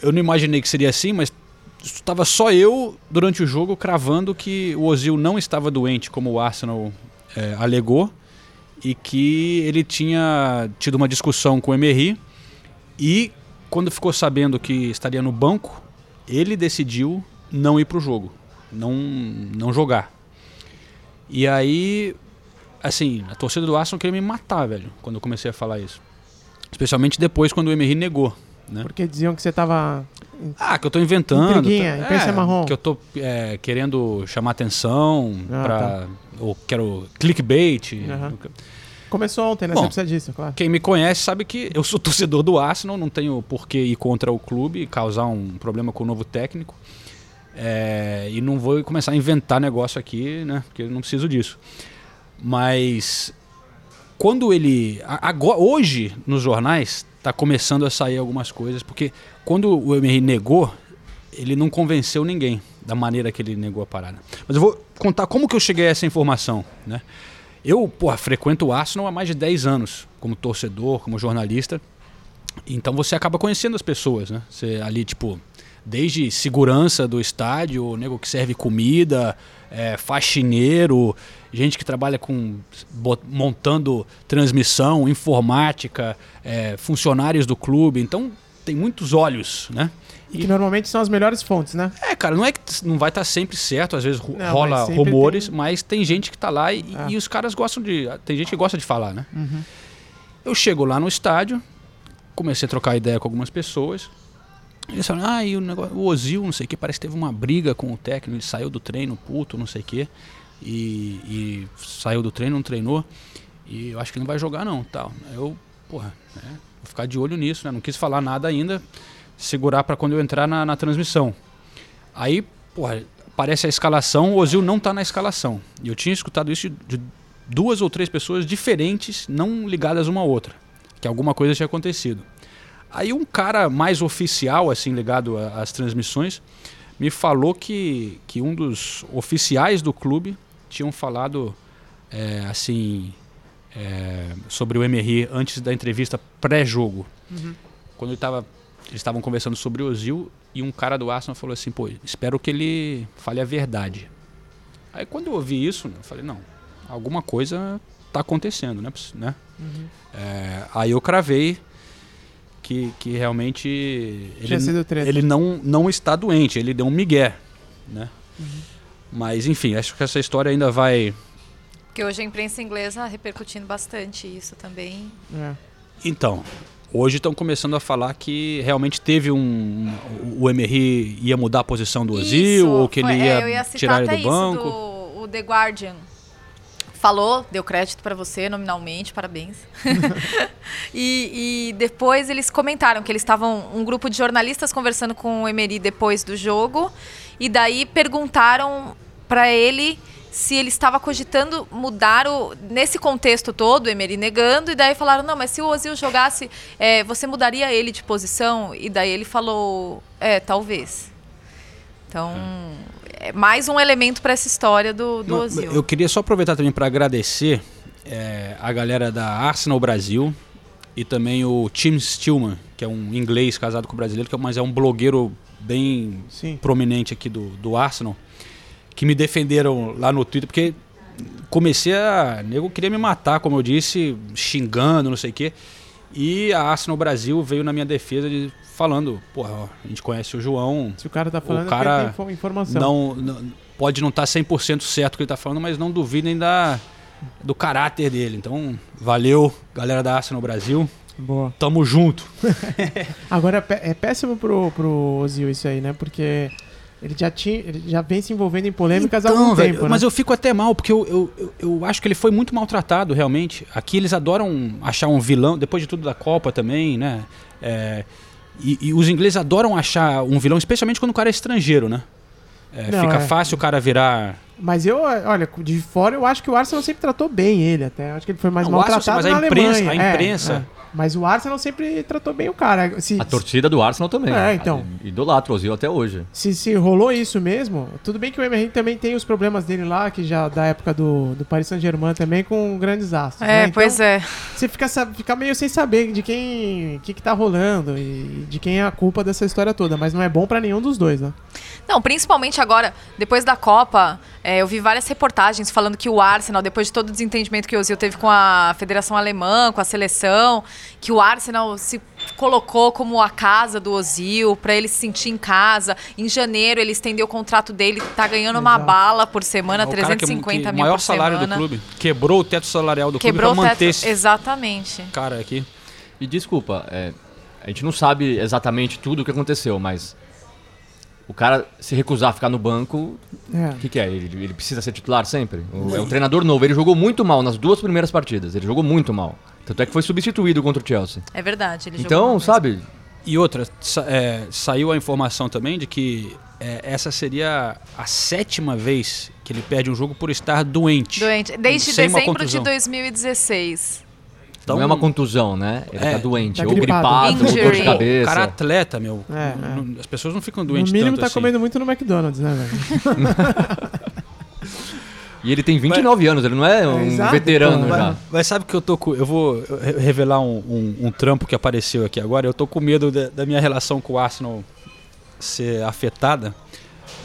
eu não imaginei que seria assim, mas estava só eu durante o jogo cravando que o Ozil não estava doente, como o Arsenal é, alegou, e que ele tinha tido uma discussão com o Emery e quando ficou sabendo que estaria no banco, ele decidiu não ir para o jogo, não, não jogar. E aí, assim, a torcida do Arsenal queria me matar, velho, quando eu comecei a falar isso. Especialmente depois quando o Emery negou, né? Porque diziam que você tava. Ah, que eu tô inventando. Intriguinha, tá- imprensa marrom. Que eu tô é, querendo chamar atenção Ah, pra. tá. Ou quero clickbait. Aham. Começou ontem, né? Bom, você precisa disso, claro. Quem me conhece sabe que eu sou <laughs> torcedor do Arsenal, não tenho por que ir contra o clube e causar um problema com o novo técnico. É, e não vou começar a inventar negócio aqui, né? Porque eu não preciso disso. Mas quando ele. Agora, hoje, nos jornais, está começando a sair algumas coisas, porque quando o Emery negou, ele não convenceu ninguém da maneira que ele negou a parada. Mas eu vou contar como que eu cheguei a essa informação, né? Eu, porra, frequento o Arsenal há mais de 10 anos, como torcedor, como jornalista. Então você acaba conhecendo as pessoas, né? Você ali, tipo, desde segurança do estádio, nego que serve comida, é, faxineiro, gente que trabalha com montando transmissão, informática, é, funcionários do clube. Então tem muitos olhos, né? E que normalmente são as melhores fontes, né? É, cara, não é que não vai estar sempre certo, às vezes Não, rola mas rumores, tem- mas tem gente que tá lá e, Ah. e os caras gostam de. Tem gente que gosta de falar, né? Uhum. Eu chego lá no estádio, comecei a trocar ideia com algumas pessoas. Eles falaram, ah, e o, negócio, o Ozil, não sei o que, parece que teve uma briga com o técnico, ele saiu do treino, puto, não sei o que, e, e saiu do treino, não treinou, e eu acho que ele não vai jogar não, tal. Eu, porra, né, vou ficar de olho nisso, né, não quis falar nada ainda, segurar para quando eu entrar na, na transmissão. Aí, porra, aparece a escalação, o Ozil não tá na escalação. E eu tinha escutado isso de, de duas ou três pessoas diferentes, não ligadas uma à outra, que alguma coisa tinha acontecido. Aí um cara mais oficial, assim, ligado a- às transmissões, me falou que, que um dos oficiais do clube tinham falado, é, assim, é, sobre o Emery antes da entrevista pré-jogo. Uhum. Quando ele tava, eles estavam conversando sobre o Ozil e um cara do Arsenal falou assim, pô, espero que ele fale a verdade. Aí quando eu ouvi isso, eu falei, não, alguma coisa tá acontecendo, né? Né? Uhum. É, aí eu cravei que, que realmente ele, ele não, não está doente, ele deu um migué, né? Uhum. Mas enfim, acho que essa história ainda vai. Porque hoje a imprensa inglesa repercutindo bastante isso também. É. Então, hoje estão começando a falar que realmente teve um. O Emery ia mudar a posição do Ozil, ou que ele ia, é, eu ia citar tirar ele até do isso banco. do o The Guardian. Falou, deu crédito pra você nominalmente, parabéns. <laughs> <laughs> e, e depois eles comentaram que eles estavam um grupo de jornalistas conversando com o Emery depois do jogo e daí perguntaram pra ele se ele estava cogitando mudar o nesse contexto todo, o Emery negando e daí falaram não, mas se o Ozil jogasse, é, você mudaria ele de posição e daí ele falou, é, talvez. Então, é mais um elemento para essa história do, do Ozil. Eu queria só aproveitar também para agradecer é, a galera da Arsenal Brasil e também o Tim Stillman, que é um inglês casado com brasileiro, que é- mas é um blogueiro bem prominente aqui do, do Arsenal, que me defenderam lá no Twitter, porque comecei a. Nego queria me matar, como eu disse, xingando, não sei o quê. E a Arsenal Brasil veio na minha defesa de, falando, porra, ó, a gente conhece o João. Se o cara tá falando, o cara é informação. Não, não- pode não estar 100% certo o que ele tá falando, mas não duvidem da, do caráter dele. Então, valeu, galera da Arsenal Brasil. Boa. Tamo junto. <laughs> Agora é é péssimo pro, pro Ozil isso aí, né? Porque ele já, tinha, ele já vem se envolvendo em polêmicas há algum Então, velho, tempo, mas né? eu fico até mal, porque eu, eu, eu, eu acho que ele foi muito maltratado, realmente. Aqui eles adoram achar um vilão, depois de tudo da Copa também, né? É, e, e os ingleses adoram achar um vilão, especialmente quando o cara é estrangeiro, né? É, Não, fica é. fácil o cara virar. Mas eu, olha, de fora eu acho que o Arsenal sempre tratou bem ele até. Acho que ele foi mais Não, o Arsenal, maltratado mas a imprensa- Alemanha. a É, imprensa- é. Mas o Arsenal sempre tratou bem o cara. Se, A torcida do Arsenal também. É, então. Idolatra o Ozil até hoje. Se, se rolou isso mesmo, tudo bem que o Emery também tem os problemas dele lá, que já da época do, do Paris Saint-Germain também, com grandes astros. É, né? Então, pois é. Você fica, fica meio sem saber de quem que, que tá rolando e de quem é a culpa dessa história toda, mas não é bom pra nenhum dos dois, né? Não, principalmente agora, depois da Copa, é, eu vi várias reportagens falando que o Arsenal, depois de todo o desentendimento que o Ozil teve com a Federação Alemã, com a seleção, que o Arsenal se colocou como a casa do Ozil, pra ele se sentir em casa. Em janeiro, ele estendeu o contrato dele, tá ganhando uma Exato. bala por semana, o cara que- 350 que, mil maior por salário semana. do clube. Quebrou o teto salarial do Quebrou clube teto, manter esse exatamente. cara aqui. E desculpa, é, a gente não sabe exatamente tudo o que aconteceu, mas o cara se recusar a ficar no banco, o É. que, que é? Ele, ele precisa ser titular sempre? O- É um treinador novo, ele jogou muito mal nas duas primeiras partidas, ele jogou muito mal. Tanto é que foi substituído contra o Chelsea. É verdade. Então, sabe, E outra, sa- é, saiu a informação também de que é, essa seria a sétima vez que ele perde um jogo por estar doente. Doente. Desde dezembro de contusão. 2016. Então- não é uma contusão, né? Ele É, tá doente, tá ou gripado. gripado, ou dor de O cabeça. cara é atleta, meu. É, Não- As pessoas não ficam No doentes mínimo tanto tá assim. comendo muito no McDonald's, né, velho? <laughs> E ele tem 29 anos, ele não é um exato, veterano pô, já. Mas, mas sabe que eu tô com. Eu vou re- revelar um, um- um trampo que apareceu aqui agora. Eu tô com medo da, da minha relação com o Arsenal ser afetada.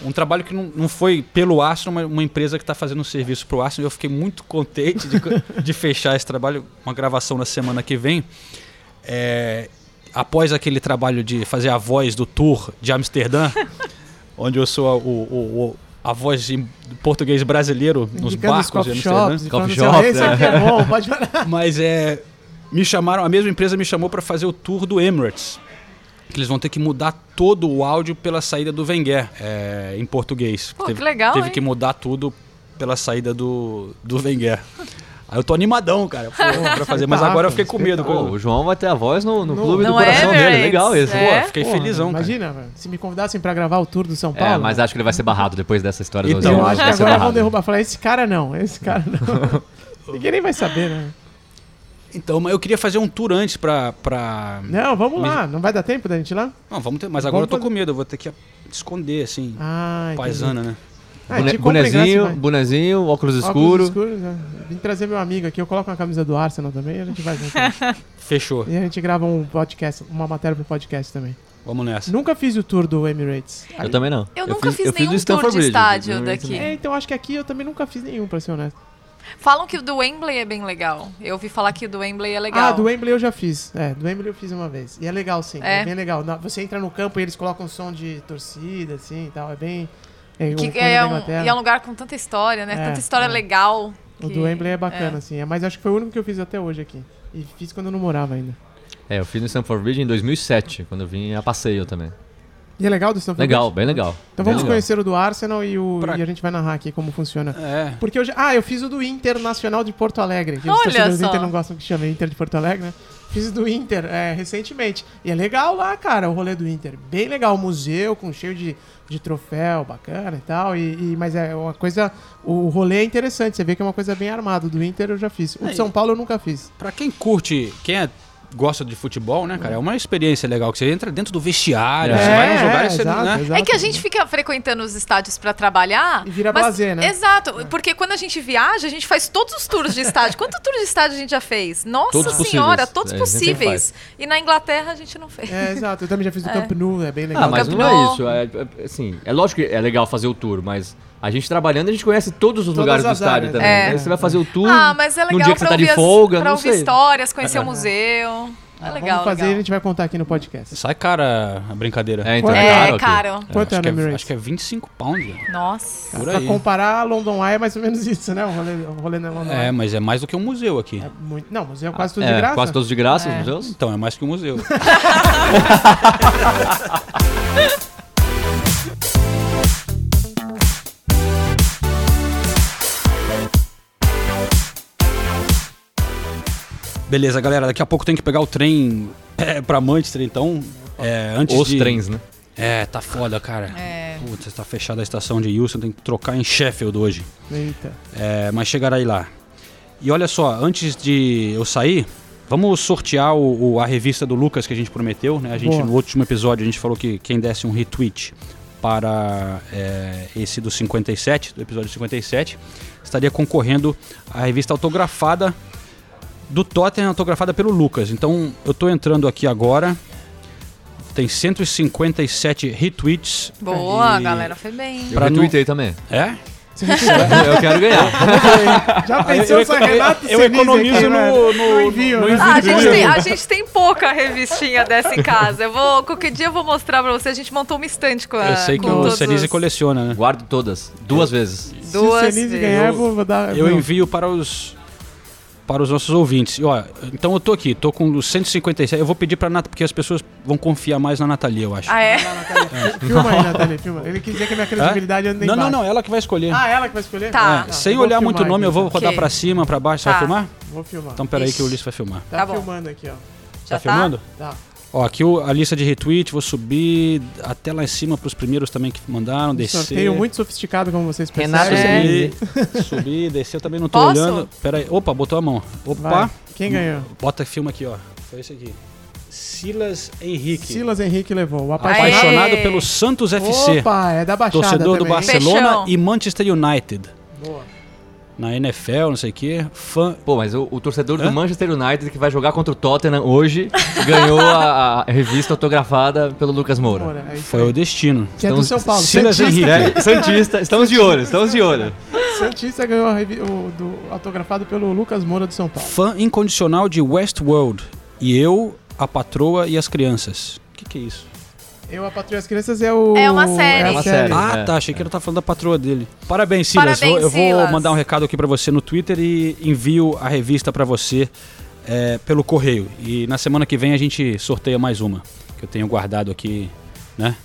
Um trabalho que não, não foi pelo Arsenal, mas uma empresa que está fazendo um serviço pro Arsenal. Eu fiquei muito contente de, <laughs> de fechar esse trabalho, uma gravação na semana que vem. É, após aquele trabalho de fazer a voz do tour de Amsterdã, <laughs> onde eu sou a, o, o- o- a voz em português brasileiro nos Indicando barcos de Amsterdã. shops, e esse aqui é bom, pode. Mas é. Me chamaram, a mesma empresa me chamou para fazer o tour do Emirates. Que eles vão ter que mudar todo o áudio pela saída do Wenger é, em português. Pô, que legal, Teve hein? que mudar tudo pela saída do, do Wenger. Aí eu tô animadão, cara, pra fazer. Mas <laughs> agora eu fiquei com medo. Pô, o João vai ter a voz no, no No- clube do No coração dele, legal esse. é. Pô, fiquei Porra, felizão, cara. Imagina, velho, se me convidassem pra gravar o tour do São Paulo. É, mas acho que ele vai ser barrado depois dessa história do Então, eu acho que Vai ser agora vão derrubar. Falar, esse cara não, esse cara não. <laughs> Ninguém nem vai saber, né? Então, mas eu queria fazer um tour antes pra. pra... Não, vamos Me- lá. Não vai dar tempo da gente ir lá? Não, vamos ter. Mas agora Vamos eu tô com fazer- medo, eu vou ter que esconder, assim. Ah, entendi. paisana, né? Ah, Bone- em graça, bonezinho, bonezinho, óculos Óculos escuros. escuros, né? Vim trazer meu amigo aqui, eu coloco uma camisa do Arsenal também e a gente vai junto. <laughs> Fechou. e a gente grava um podcast, uma matéria pro podcast também. Vamos nessa. Nunca fiz o tour do Emirates. Eu também não. Eu, nunca fiz, eu nenhum do tour de Bridge, estádio daqui. É, então acho que aqui eu também nunca fiz nenhum, pra ser honesto. Falam que o do Wembley é bem legal. Eu ouvi falar que o do Wembley é legal. Ah, do Wembley eu já fiz. É, do Wembley eu fiz uma vez. E é legal, sim. É, É. bem legal. Você entra no campo e eles colocam som de torcida, assim e tal. É bem. É, Que é um, e é um lugar com tanta história, né? É, tanta história é. legal. O que- do Wembley é bacana, é. assim. É, mas acho que foi o único que eu fiz até hoje aqui. E fiz quando eu não morava ainda. É, eu fiz no Stamford Bridge em 2007, quando eu vim a passeio também. E é legal do Stanford Legal, Bridge? bem legal. Então Bem vamos legal. conhecer o do Arsenal e, o, e a gente vai narrar aqui como funciona. É. Porque eu já, ah, eu fiz o do Internacional de Porto Alegre. Que os Olha torcedores do. Inter não gostam que chame Inter de Porto Alegre, né? Fiz o do Inter é, recentemente. E é legal lá, cara, o rolê do Inter. Bem legal, o museu com cheio de, de troféu, bacana e tal. E, e- mas é uma coisa. O rolê é interessante, você vê que é uma coisa bem armada. O do Inter eu já fiz. O de. São Paulo eu nunca fiz. Pra quem curte, quem é- gosta de futebol, né, cara? É uma experiência legal que você entra dentro do vestiário, você vai nos lugares, você, né? É que a gente fica frequentando os estádios pra trabalhar. E vira blazer, né? Exato, porque quando a gente viaja, a gente faz todos os tours de estádio. Quanto tour de estádio a gente já fez? Nossa Todos senhora, possíveis. todos É, possíveis. E na Inglaterra a gente não fez. É, exato. Eu também já fiz do <laughs> É. Camp Nou, é bem legal. Ah, mas não é isso. É, é- assim, é lógico que é legal fazer o tour, mas a gente trabalhando, a gente conhece todos os Todas lugares do estádio áreas, também. é. Aí você vai fazer o tour Ah, mas é num legal dia que você pra tá de ouvir, as- folga, pra ouvir histórias, conhecer É. o museu. É legal, Vamos fazer e a legal. gente vai contar aqui no podcast. Sai cara a brincadeira. É, então, é É, caro aqui. caro. Quanto é acho, no que é, acho que é 25 pounds. Nossa. Por Pra aí. comparar, London Eye é mais ou menos isso, né? O rolê, o rolê na London É, Eye. mas é mais do que um museu aqui. Muito- Não, museu é quase tudo É, de graça. quase todos de graça, os É. museus? Então, é mais que um museu. <laughs> <laughs> Beleza, galera, daqui a pouco tem que pegar o trem é, pra Manchester, então. É, antes Os de... trens, né? É, tá foda, cara. É. Putz, tá fechada a estação de Houston, tem que trocar em Sheffield hoje. Eita. É, mas chegará aí lá. E olha só, antes de eu sair, vamos sortear o, o- a revista do Lucas que a gente prometeu, né? A gente, Boa. no último episódio, a gente falou que quem desse um retweet para é, esse do 57, do episódio 57, estaria concorrendo à revista autografada do Tottenham, autografada pelo Lucas. Então, eu tô entrando aqui agora. Tem 157 retweets. Boa, E- galera, foi bem. Eu retuitei também. É? <laughs> Eu quero ganhar. Já pensou eu- se a eu- Renata eu Senise economizo aqui, no- né? no- envio, no né? envio Ah, a, gente tem, a gente tem pouca revistinha dessa em casa. Eu vou, qualquer dia eu vou mostrar pra você. A gente montou uma estante com a. Eu sei que o Senise os- coleciona, né? Guardo todas. Duas vezes. Duas Se o Senise vezes. ganhar, eu vou, dar. Eu envio para os para os nossos ouvintes. E, ó, então eu tô aqui, tô com os 157. Eu vou pedir para Nata porque as pessoas vão confiar mais na Natalia, eu acho. Ah, é? Filma aí, Nathalie, filma. Ele quis dizer que a minha credibilidade anda Não, não, não, ela que vai escolher. Ah, ela que vai escolher? Tá. É, sem eu vou olhar muito o nome, aqui, eu vou rodar Ok. pra cima, pra baixo. Você Tá. vai filmar? Vou filmar. Então peraí que Ixi. o Ulisses vai filmar. Tá, Tá bom. filmando aqui, ó. Já tá filmando? Tá. Ó, aqui o- a lista de retweet, vou subir até lá em cima pros primeiros também que mandaram, Um descer. sorteio muito sofisticado, como vocês percebem. Renato É. Subir, subir, descer, eu também não tô Posso? olhando. Pera aí, opa, botou a mão. Opa. Vai. Quem ganhou? Bota filma aqui, ó. Foi esse aqui. Silas Henrique. Silas Henrique levou. O apaixonado. Apaixonado pelo Santos FC. Opa, é da Baixada torcedor do também, hein? Barcelona Fechão. e Manchester United. Boa. Na NFL, não sei o quê. Fã. Pô, mas o, o torcedor Hã? do Manchester United que vai jogar contra o Tottenham hoje <laughs> ganhou a, a revista autografada pelo Lucas Moura. Bora, é Foi o destino. Que é do São Paulo. Silas Santista. Henrique. É, Santista, estamos de olho, estamos de olho. Santista ganhou a revi- o do, autografado pelo Lucas Moura de São Paulo. Fã incondicional de Westworld. E eu, a patroa e as crianças. O que, que é isso? Eu, a Patrulha das Crianças é o... É uma série. É Uma série. série. Ah, É, tá. Achei que ele tá falando da patroa dele. Parabéns, Silas. Parabéns, Vou- eu vou Silas. mandar um recado aqui pra você no Twitter e envio a revista pra você é, pelo correio. E na semana que vem a gente sorteia mais uma. Que eu tenho guardado aqui, né?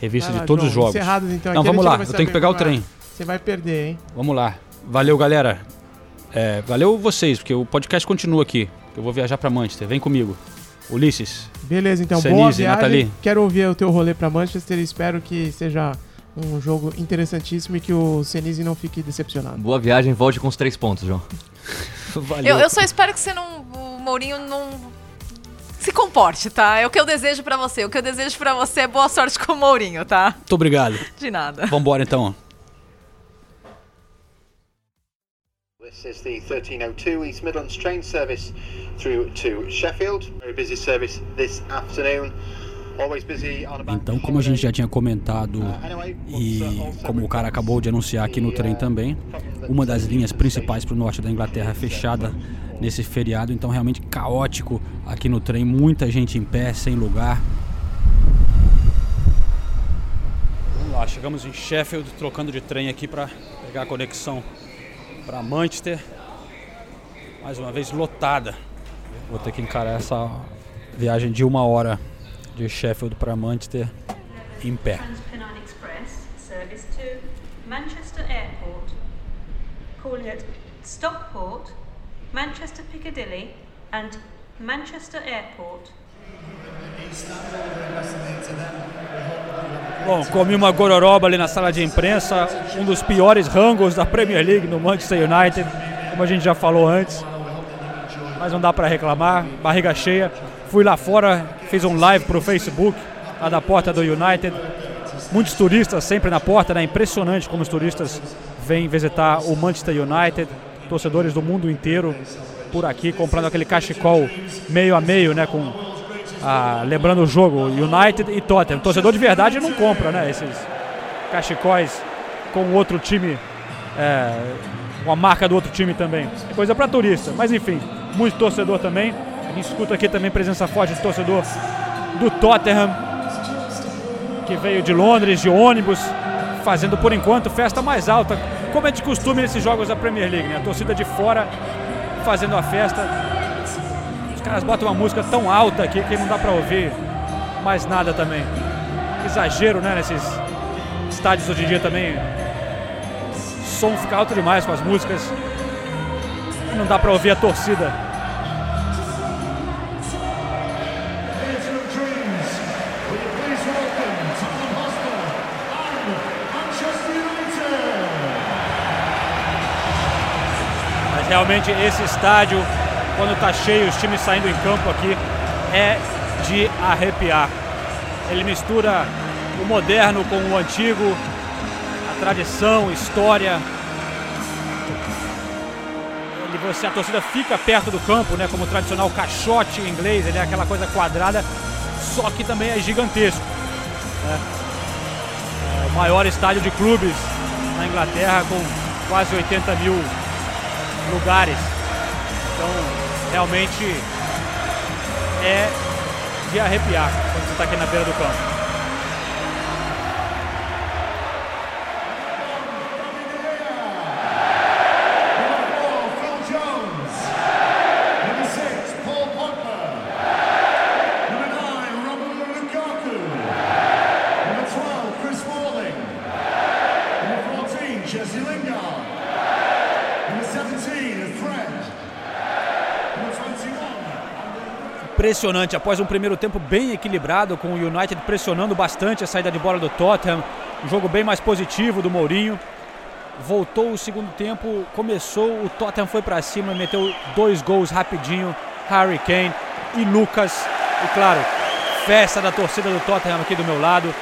Revista lá, de todos os João, jogos. Encerrados, então. Não, vamos lá. Eu tenho que pegar o trem. Você vai perder, hein? Vamos lá. Valeu, galera. É, valeu vocês, porque o podcast continua aqui. Eu vou viajar pra Manchester. Vem comigo. Ulisses. Beleza, então. Senise, boa viagem. Nathalie. Quero ouvir o teu rolê pra Manchester e espero que seja um jogo interessantíssimo e que o Senise não fique decepcionado. Boa viagem, volte com os três pontos, João. <laughs> Valeu. Eu, eu só espero que você não. O Mourinho não. Se comporte, tá? É o que eu desejo pra você. O que eu desejo pra você é boa sorte com o Mourinho, tá? Muito obrigado. De nada. Vambora então. This is the 1302 East Midlands train service through to Sheffield. Very busy service this afternoon. Always busy on about Então, como a gente já tinha comentado e como o cara acabou de anunciar aqui no trem também, uma das linhas principais para o norte da Inglaterra fechada nesse feriado, então realmente caótico aqui no trem, muita gente em pé, sem lugar. Vamos lá, chegamos em Sheffield, trocando de trem aqui para pegar a conexão para Manchester. Mais uma vez lotada. Vou ter que encarar essa viagem de uma hora de Sheffield para Manchester em pé. Transpennine Express service to Manchester Airport, calling at Stockport, Manchester Piccadilly, and Manchester Airport. Bom, comi uma gororoba ali na sala de imprensa, um dos piores rangos da Premier League no Manchester United, como a gente já falou antes. Mas não dá para reclamar, barriga cheia. Fui lá fora, fiz um live pro Facebook, lá da porta do United. Muitos turistas sempre na porta, né? Impressionante como os turistas vêm visitar o Manchester United. Torcedores do mundo inteiro por aqui comprando aquele cachecol meio a meio, né? Com ah, lembrando o jogo United e Tottenham. Torcedor de verdade não compra, né? Esses cachecóis com outro time, é, com a marca do outro time também. É coisa para turista, mas enfim, muito torcedor também. A gente escuta aqui também presença forte de torcedor do Tottenham, que veio de Londres, de ônibus, fazendo por enquanto festa mais alta, como é de costume nesses jogos da Premier League, né? A torcida de fora fazendo a festa. Os caras botam uma música tão alta aqui que não dá pra ouvir mais nada também. Exagero, né? Nesses estádios hoje em dia também. O som fica alto demais com as músicas. Não dá pra ouvir a torcida. Mas realmente esse estádio, quando está cheio, os times saindo em campo aqui, é de arrepiar. Ele mistura o moderno com o antigo, a tradição, história. Ele, você, a torcida fica perto do campo, né, como o tradicional caixote inglês, ele é aquela coisa quadrada, só que também é gigantesco. né. É o maior estádio de clubes na Inglaterra, com quase 80 mil lugares. Então, realmente é de arrepiar quando você está aqui na beira do campo. Impressionante após um primeiro tempo bem equilibrado, com o United pressionando bastante a saída de bola do Tottenham, um jogo bem mais positivo do Mourinho. Voltou o segundo tempo, começou, o Tottenham foi para cima, meteu dois gols rapidinho, Harry Kane e Lucas. E claro, festa da torcida do Tottenham aqui do meu lado.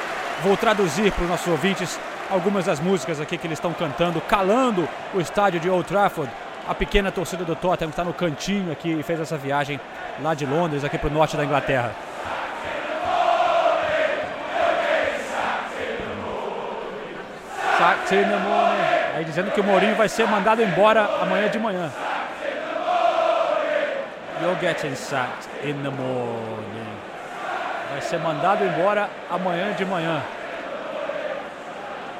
Vou traduzir para os nossos ouvintes algumas das músicas aqui que eles estão cantando, calando o estádio de Old Trafford. A pequena torcida do Tottenham está no cantinho aqui e fez essa viagem lá de Londres, aqui para o norte da Inglaterra. Morning. Aí dizendo que o Mourinho vai ser mandado embora amanhã de manhã. You're getting sacked in the morning. Vai ser mandado embora amanhã de manhã.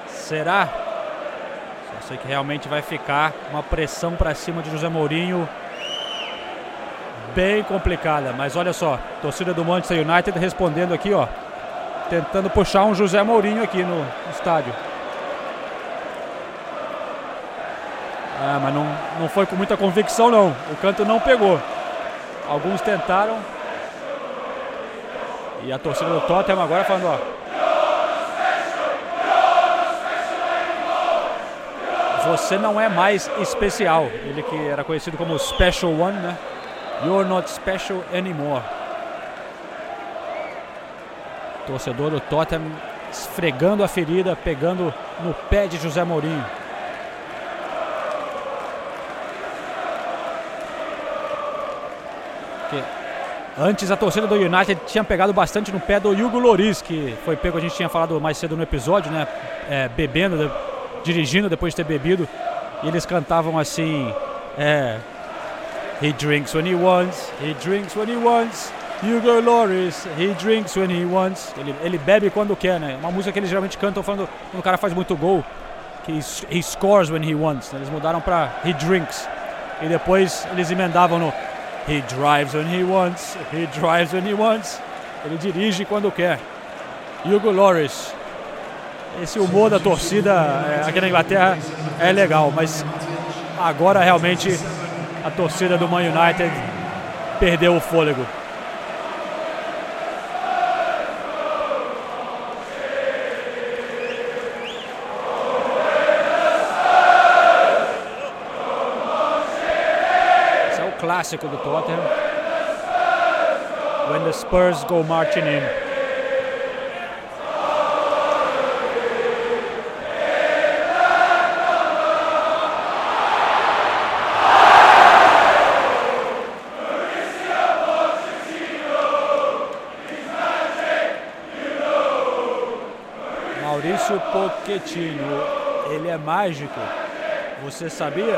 Será? Só sei que realmente vai ficar uma pressão para cima de José Mourinho bem complicada. Mas olha só, torcida do Manchester United respondendo aqui, ó, tentando puxar um José Mourinho aqui no estádio. Ah, mas não, não foi com muita convicção não. O canto não pegou. Alguns tentaram. E a torcida do Tottenham agora falando, ó. Você não é mais especial. Ele que era conhecido como Special One, né? You're not special anymore. Torcedor do Tottenham esfregando a ferida, pegando no pé de José Mourinho. Antes a torcida do United tinha pegado bastante no pé do Hugo Lloris, que foi pego, a gente tinha falado mais cedo no episódio, né? É, bebendo, dirigindo depois de ter bebido. e eles cantavam assim: é, He drinks when he wants, he drinks when he wants. Hugo Loris, he drinks when he wants. Ele, ele bebe quando quer, né? Uma música que eles geralmente cantam falando quando o cara faz muito gol, que he, scores when he wants. né? Eles mudaram para he drinks. E depois eles emendavam no he drives when he wants, he drives when he wants. Ele dirige quando quer. Hugo Loris. Esse humor da torcida é, aqui na Inglaterra é legal, mas agora realmente a torcida do Man United perdeu o fôlego. Esse é o clássico do Tottenham. When the Spurs go marching in. Pochettino, ele é mágico. Você sabia?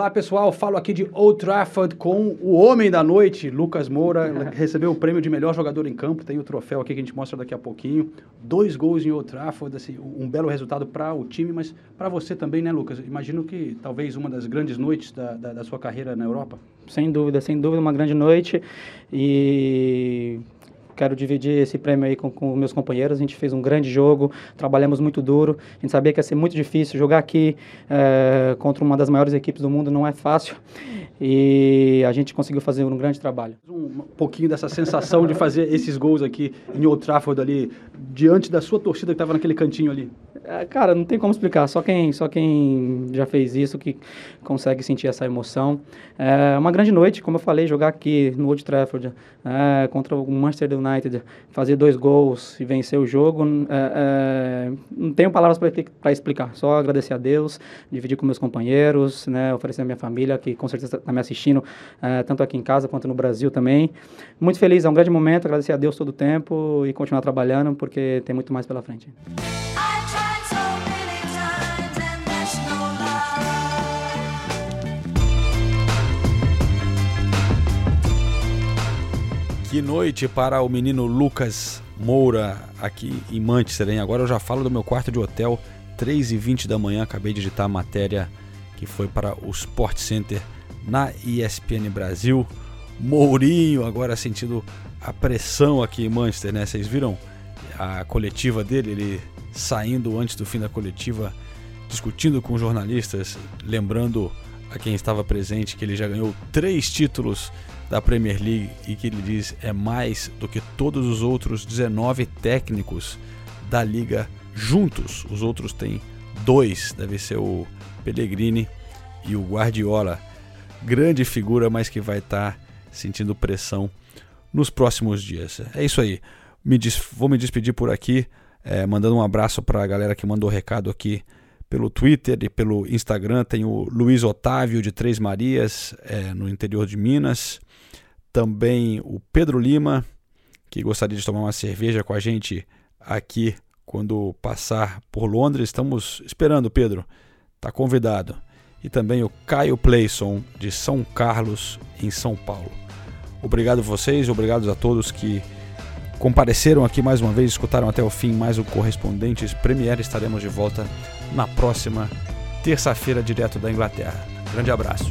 Olá pessoal, falo aqui de Old Trafford com o homem da noite, Lucas Moura, <laughs> recebeu o prêmio de melhor jogador em campo, tem o troféu aqui que a gente mostra daqui a pouquinho. Dois gols em Old Trafford, assim, um belo resultado para o time, mas para você também, né, Lucas? Imagino que talvez uma das grandes noites da, da, da sua carreira na Europa. Sem dúvida, sem dúvida, uma grande noite e quero dividir esse prêmio aí com, com meus companheiros. A gente fez um grande jogo, trabalhamos muito duro. A gente sabia que ia ser muito difícil jogar aqui eh, contra uma das maiores equipes do mundo, não é fácil. E a gente conseguiu fazer um grande trabalho. Um pouquinho dessa sensação de fazer esses gols aqui em Old Trafford ali, diante da sua torcida que estava naquele cantinho ali. É, Cara, não tem como explicar. Só quem, só quem já fez isso que consegue sentir essa emoção. É uma grande noite, como eu falei, jogar aqui no Old Trafford é, contra o Manchester United, fazer dois gols e vencer o jogo. é, é, não tenho palavras para explicar. Só agradecer a Deus, dividir com meus companheiros, né, oferecer a minha família que com certeza está me assistindo, é, tanto aqui em casa quanto no Brasil também. Muito feliz, é um grande momento. Agradecer a Deus todo o tempo e continuar trabalhando porque tem muito mais pela frente. Que noite para o menino Lucas Moura aqui em Manchester, hein? Agora eu já falo do meu quarto de hotel, 3h20 da manhã, acabei de editar a matéria que foi para o Sport Center na ESPN Brasil. Mourinho agora sentindo a pressão aqui em Manchester, né? Vocês viram a coletiva dele, ele saindo antes do fim da coletiva, discutindo com jornalistas, lembrando a quem estava presente que ele já ganhou três títulos da Premier League e que ele diz é mais do que todos os outros 19 técnicos da liga juntos. Os outros têm dois, deve ser o Pellegrini e o Guardiola. Grande figura, mas que vai estar sentindo pressão nos próximos dias. É isso aí. Me des- vou me despedir por aqui, eh, mandando um abraço para a galera que mandou recado aqui pelo Twitter e pelo Instagram. Tem o Luiz Otávio de Três Marias, eh, no interior de Minas. Também o Pedro Lima, que gostaria de tomar uma cerveja com a gente aqui quando passar por Londres. Estamos esperando, Pedro. Está convidado. E também o Caio Playson, de São Carlos, em São Paulo. Obrigado a vocês, obrigado a todos que compareceram aqui mais uma vez, escutaram até o fim mais o Correspondentes Premier. Estaremos de volta na próxima terça-feira, direto da Inglaterra. Grande abraço.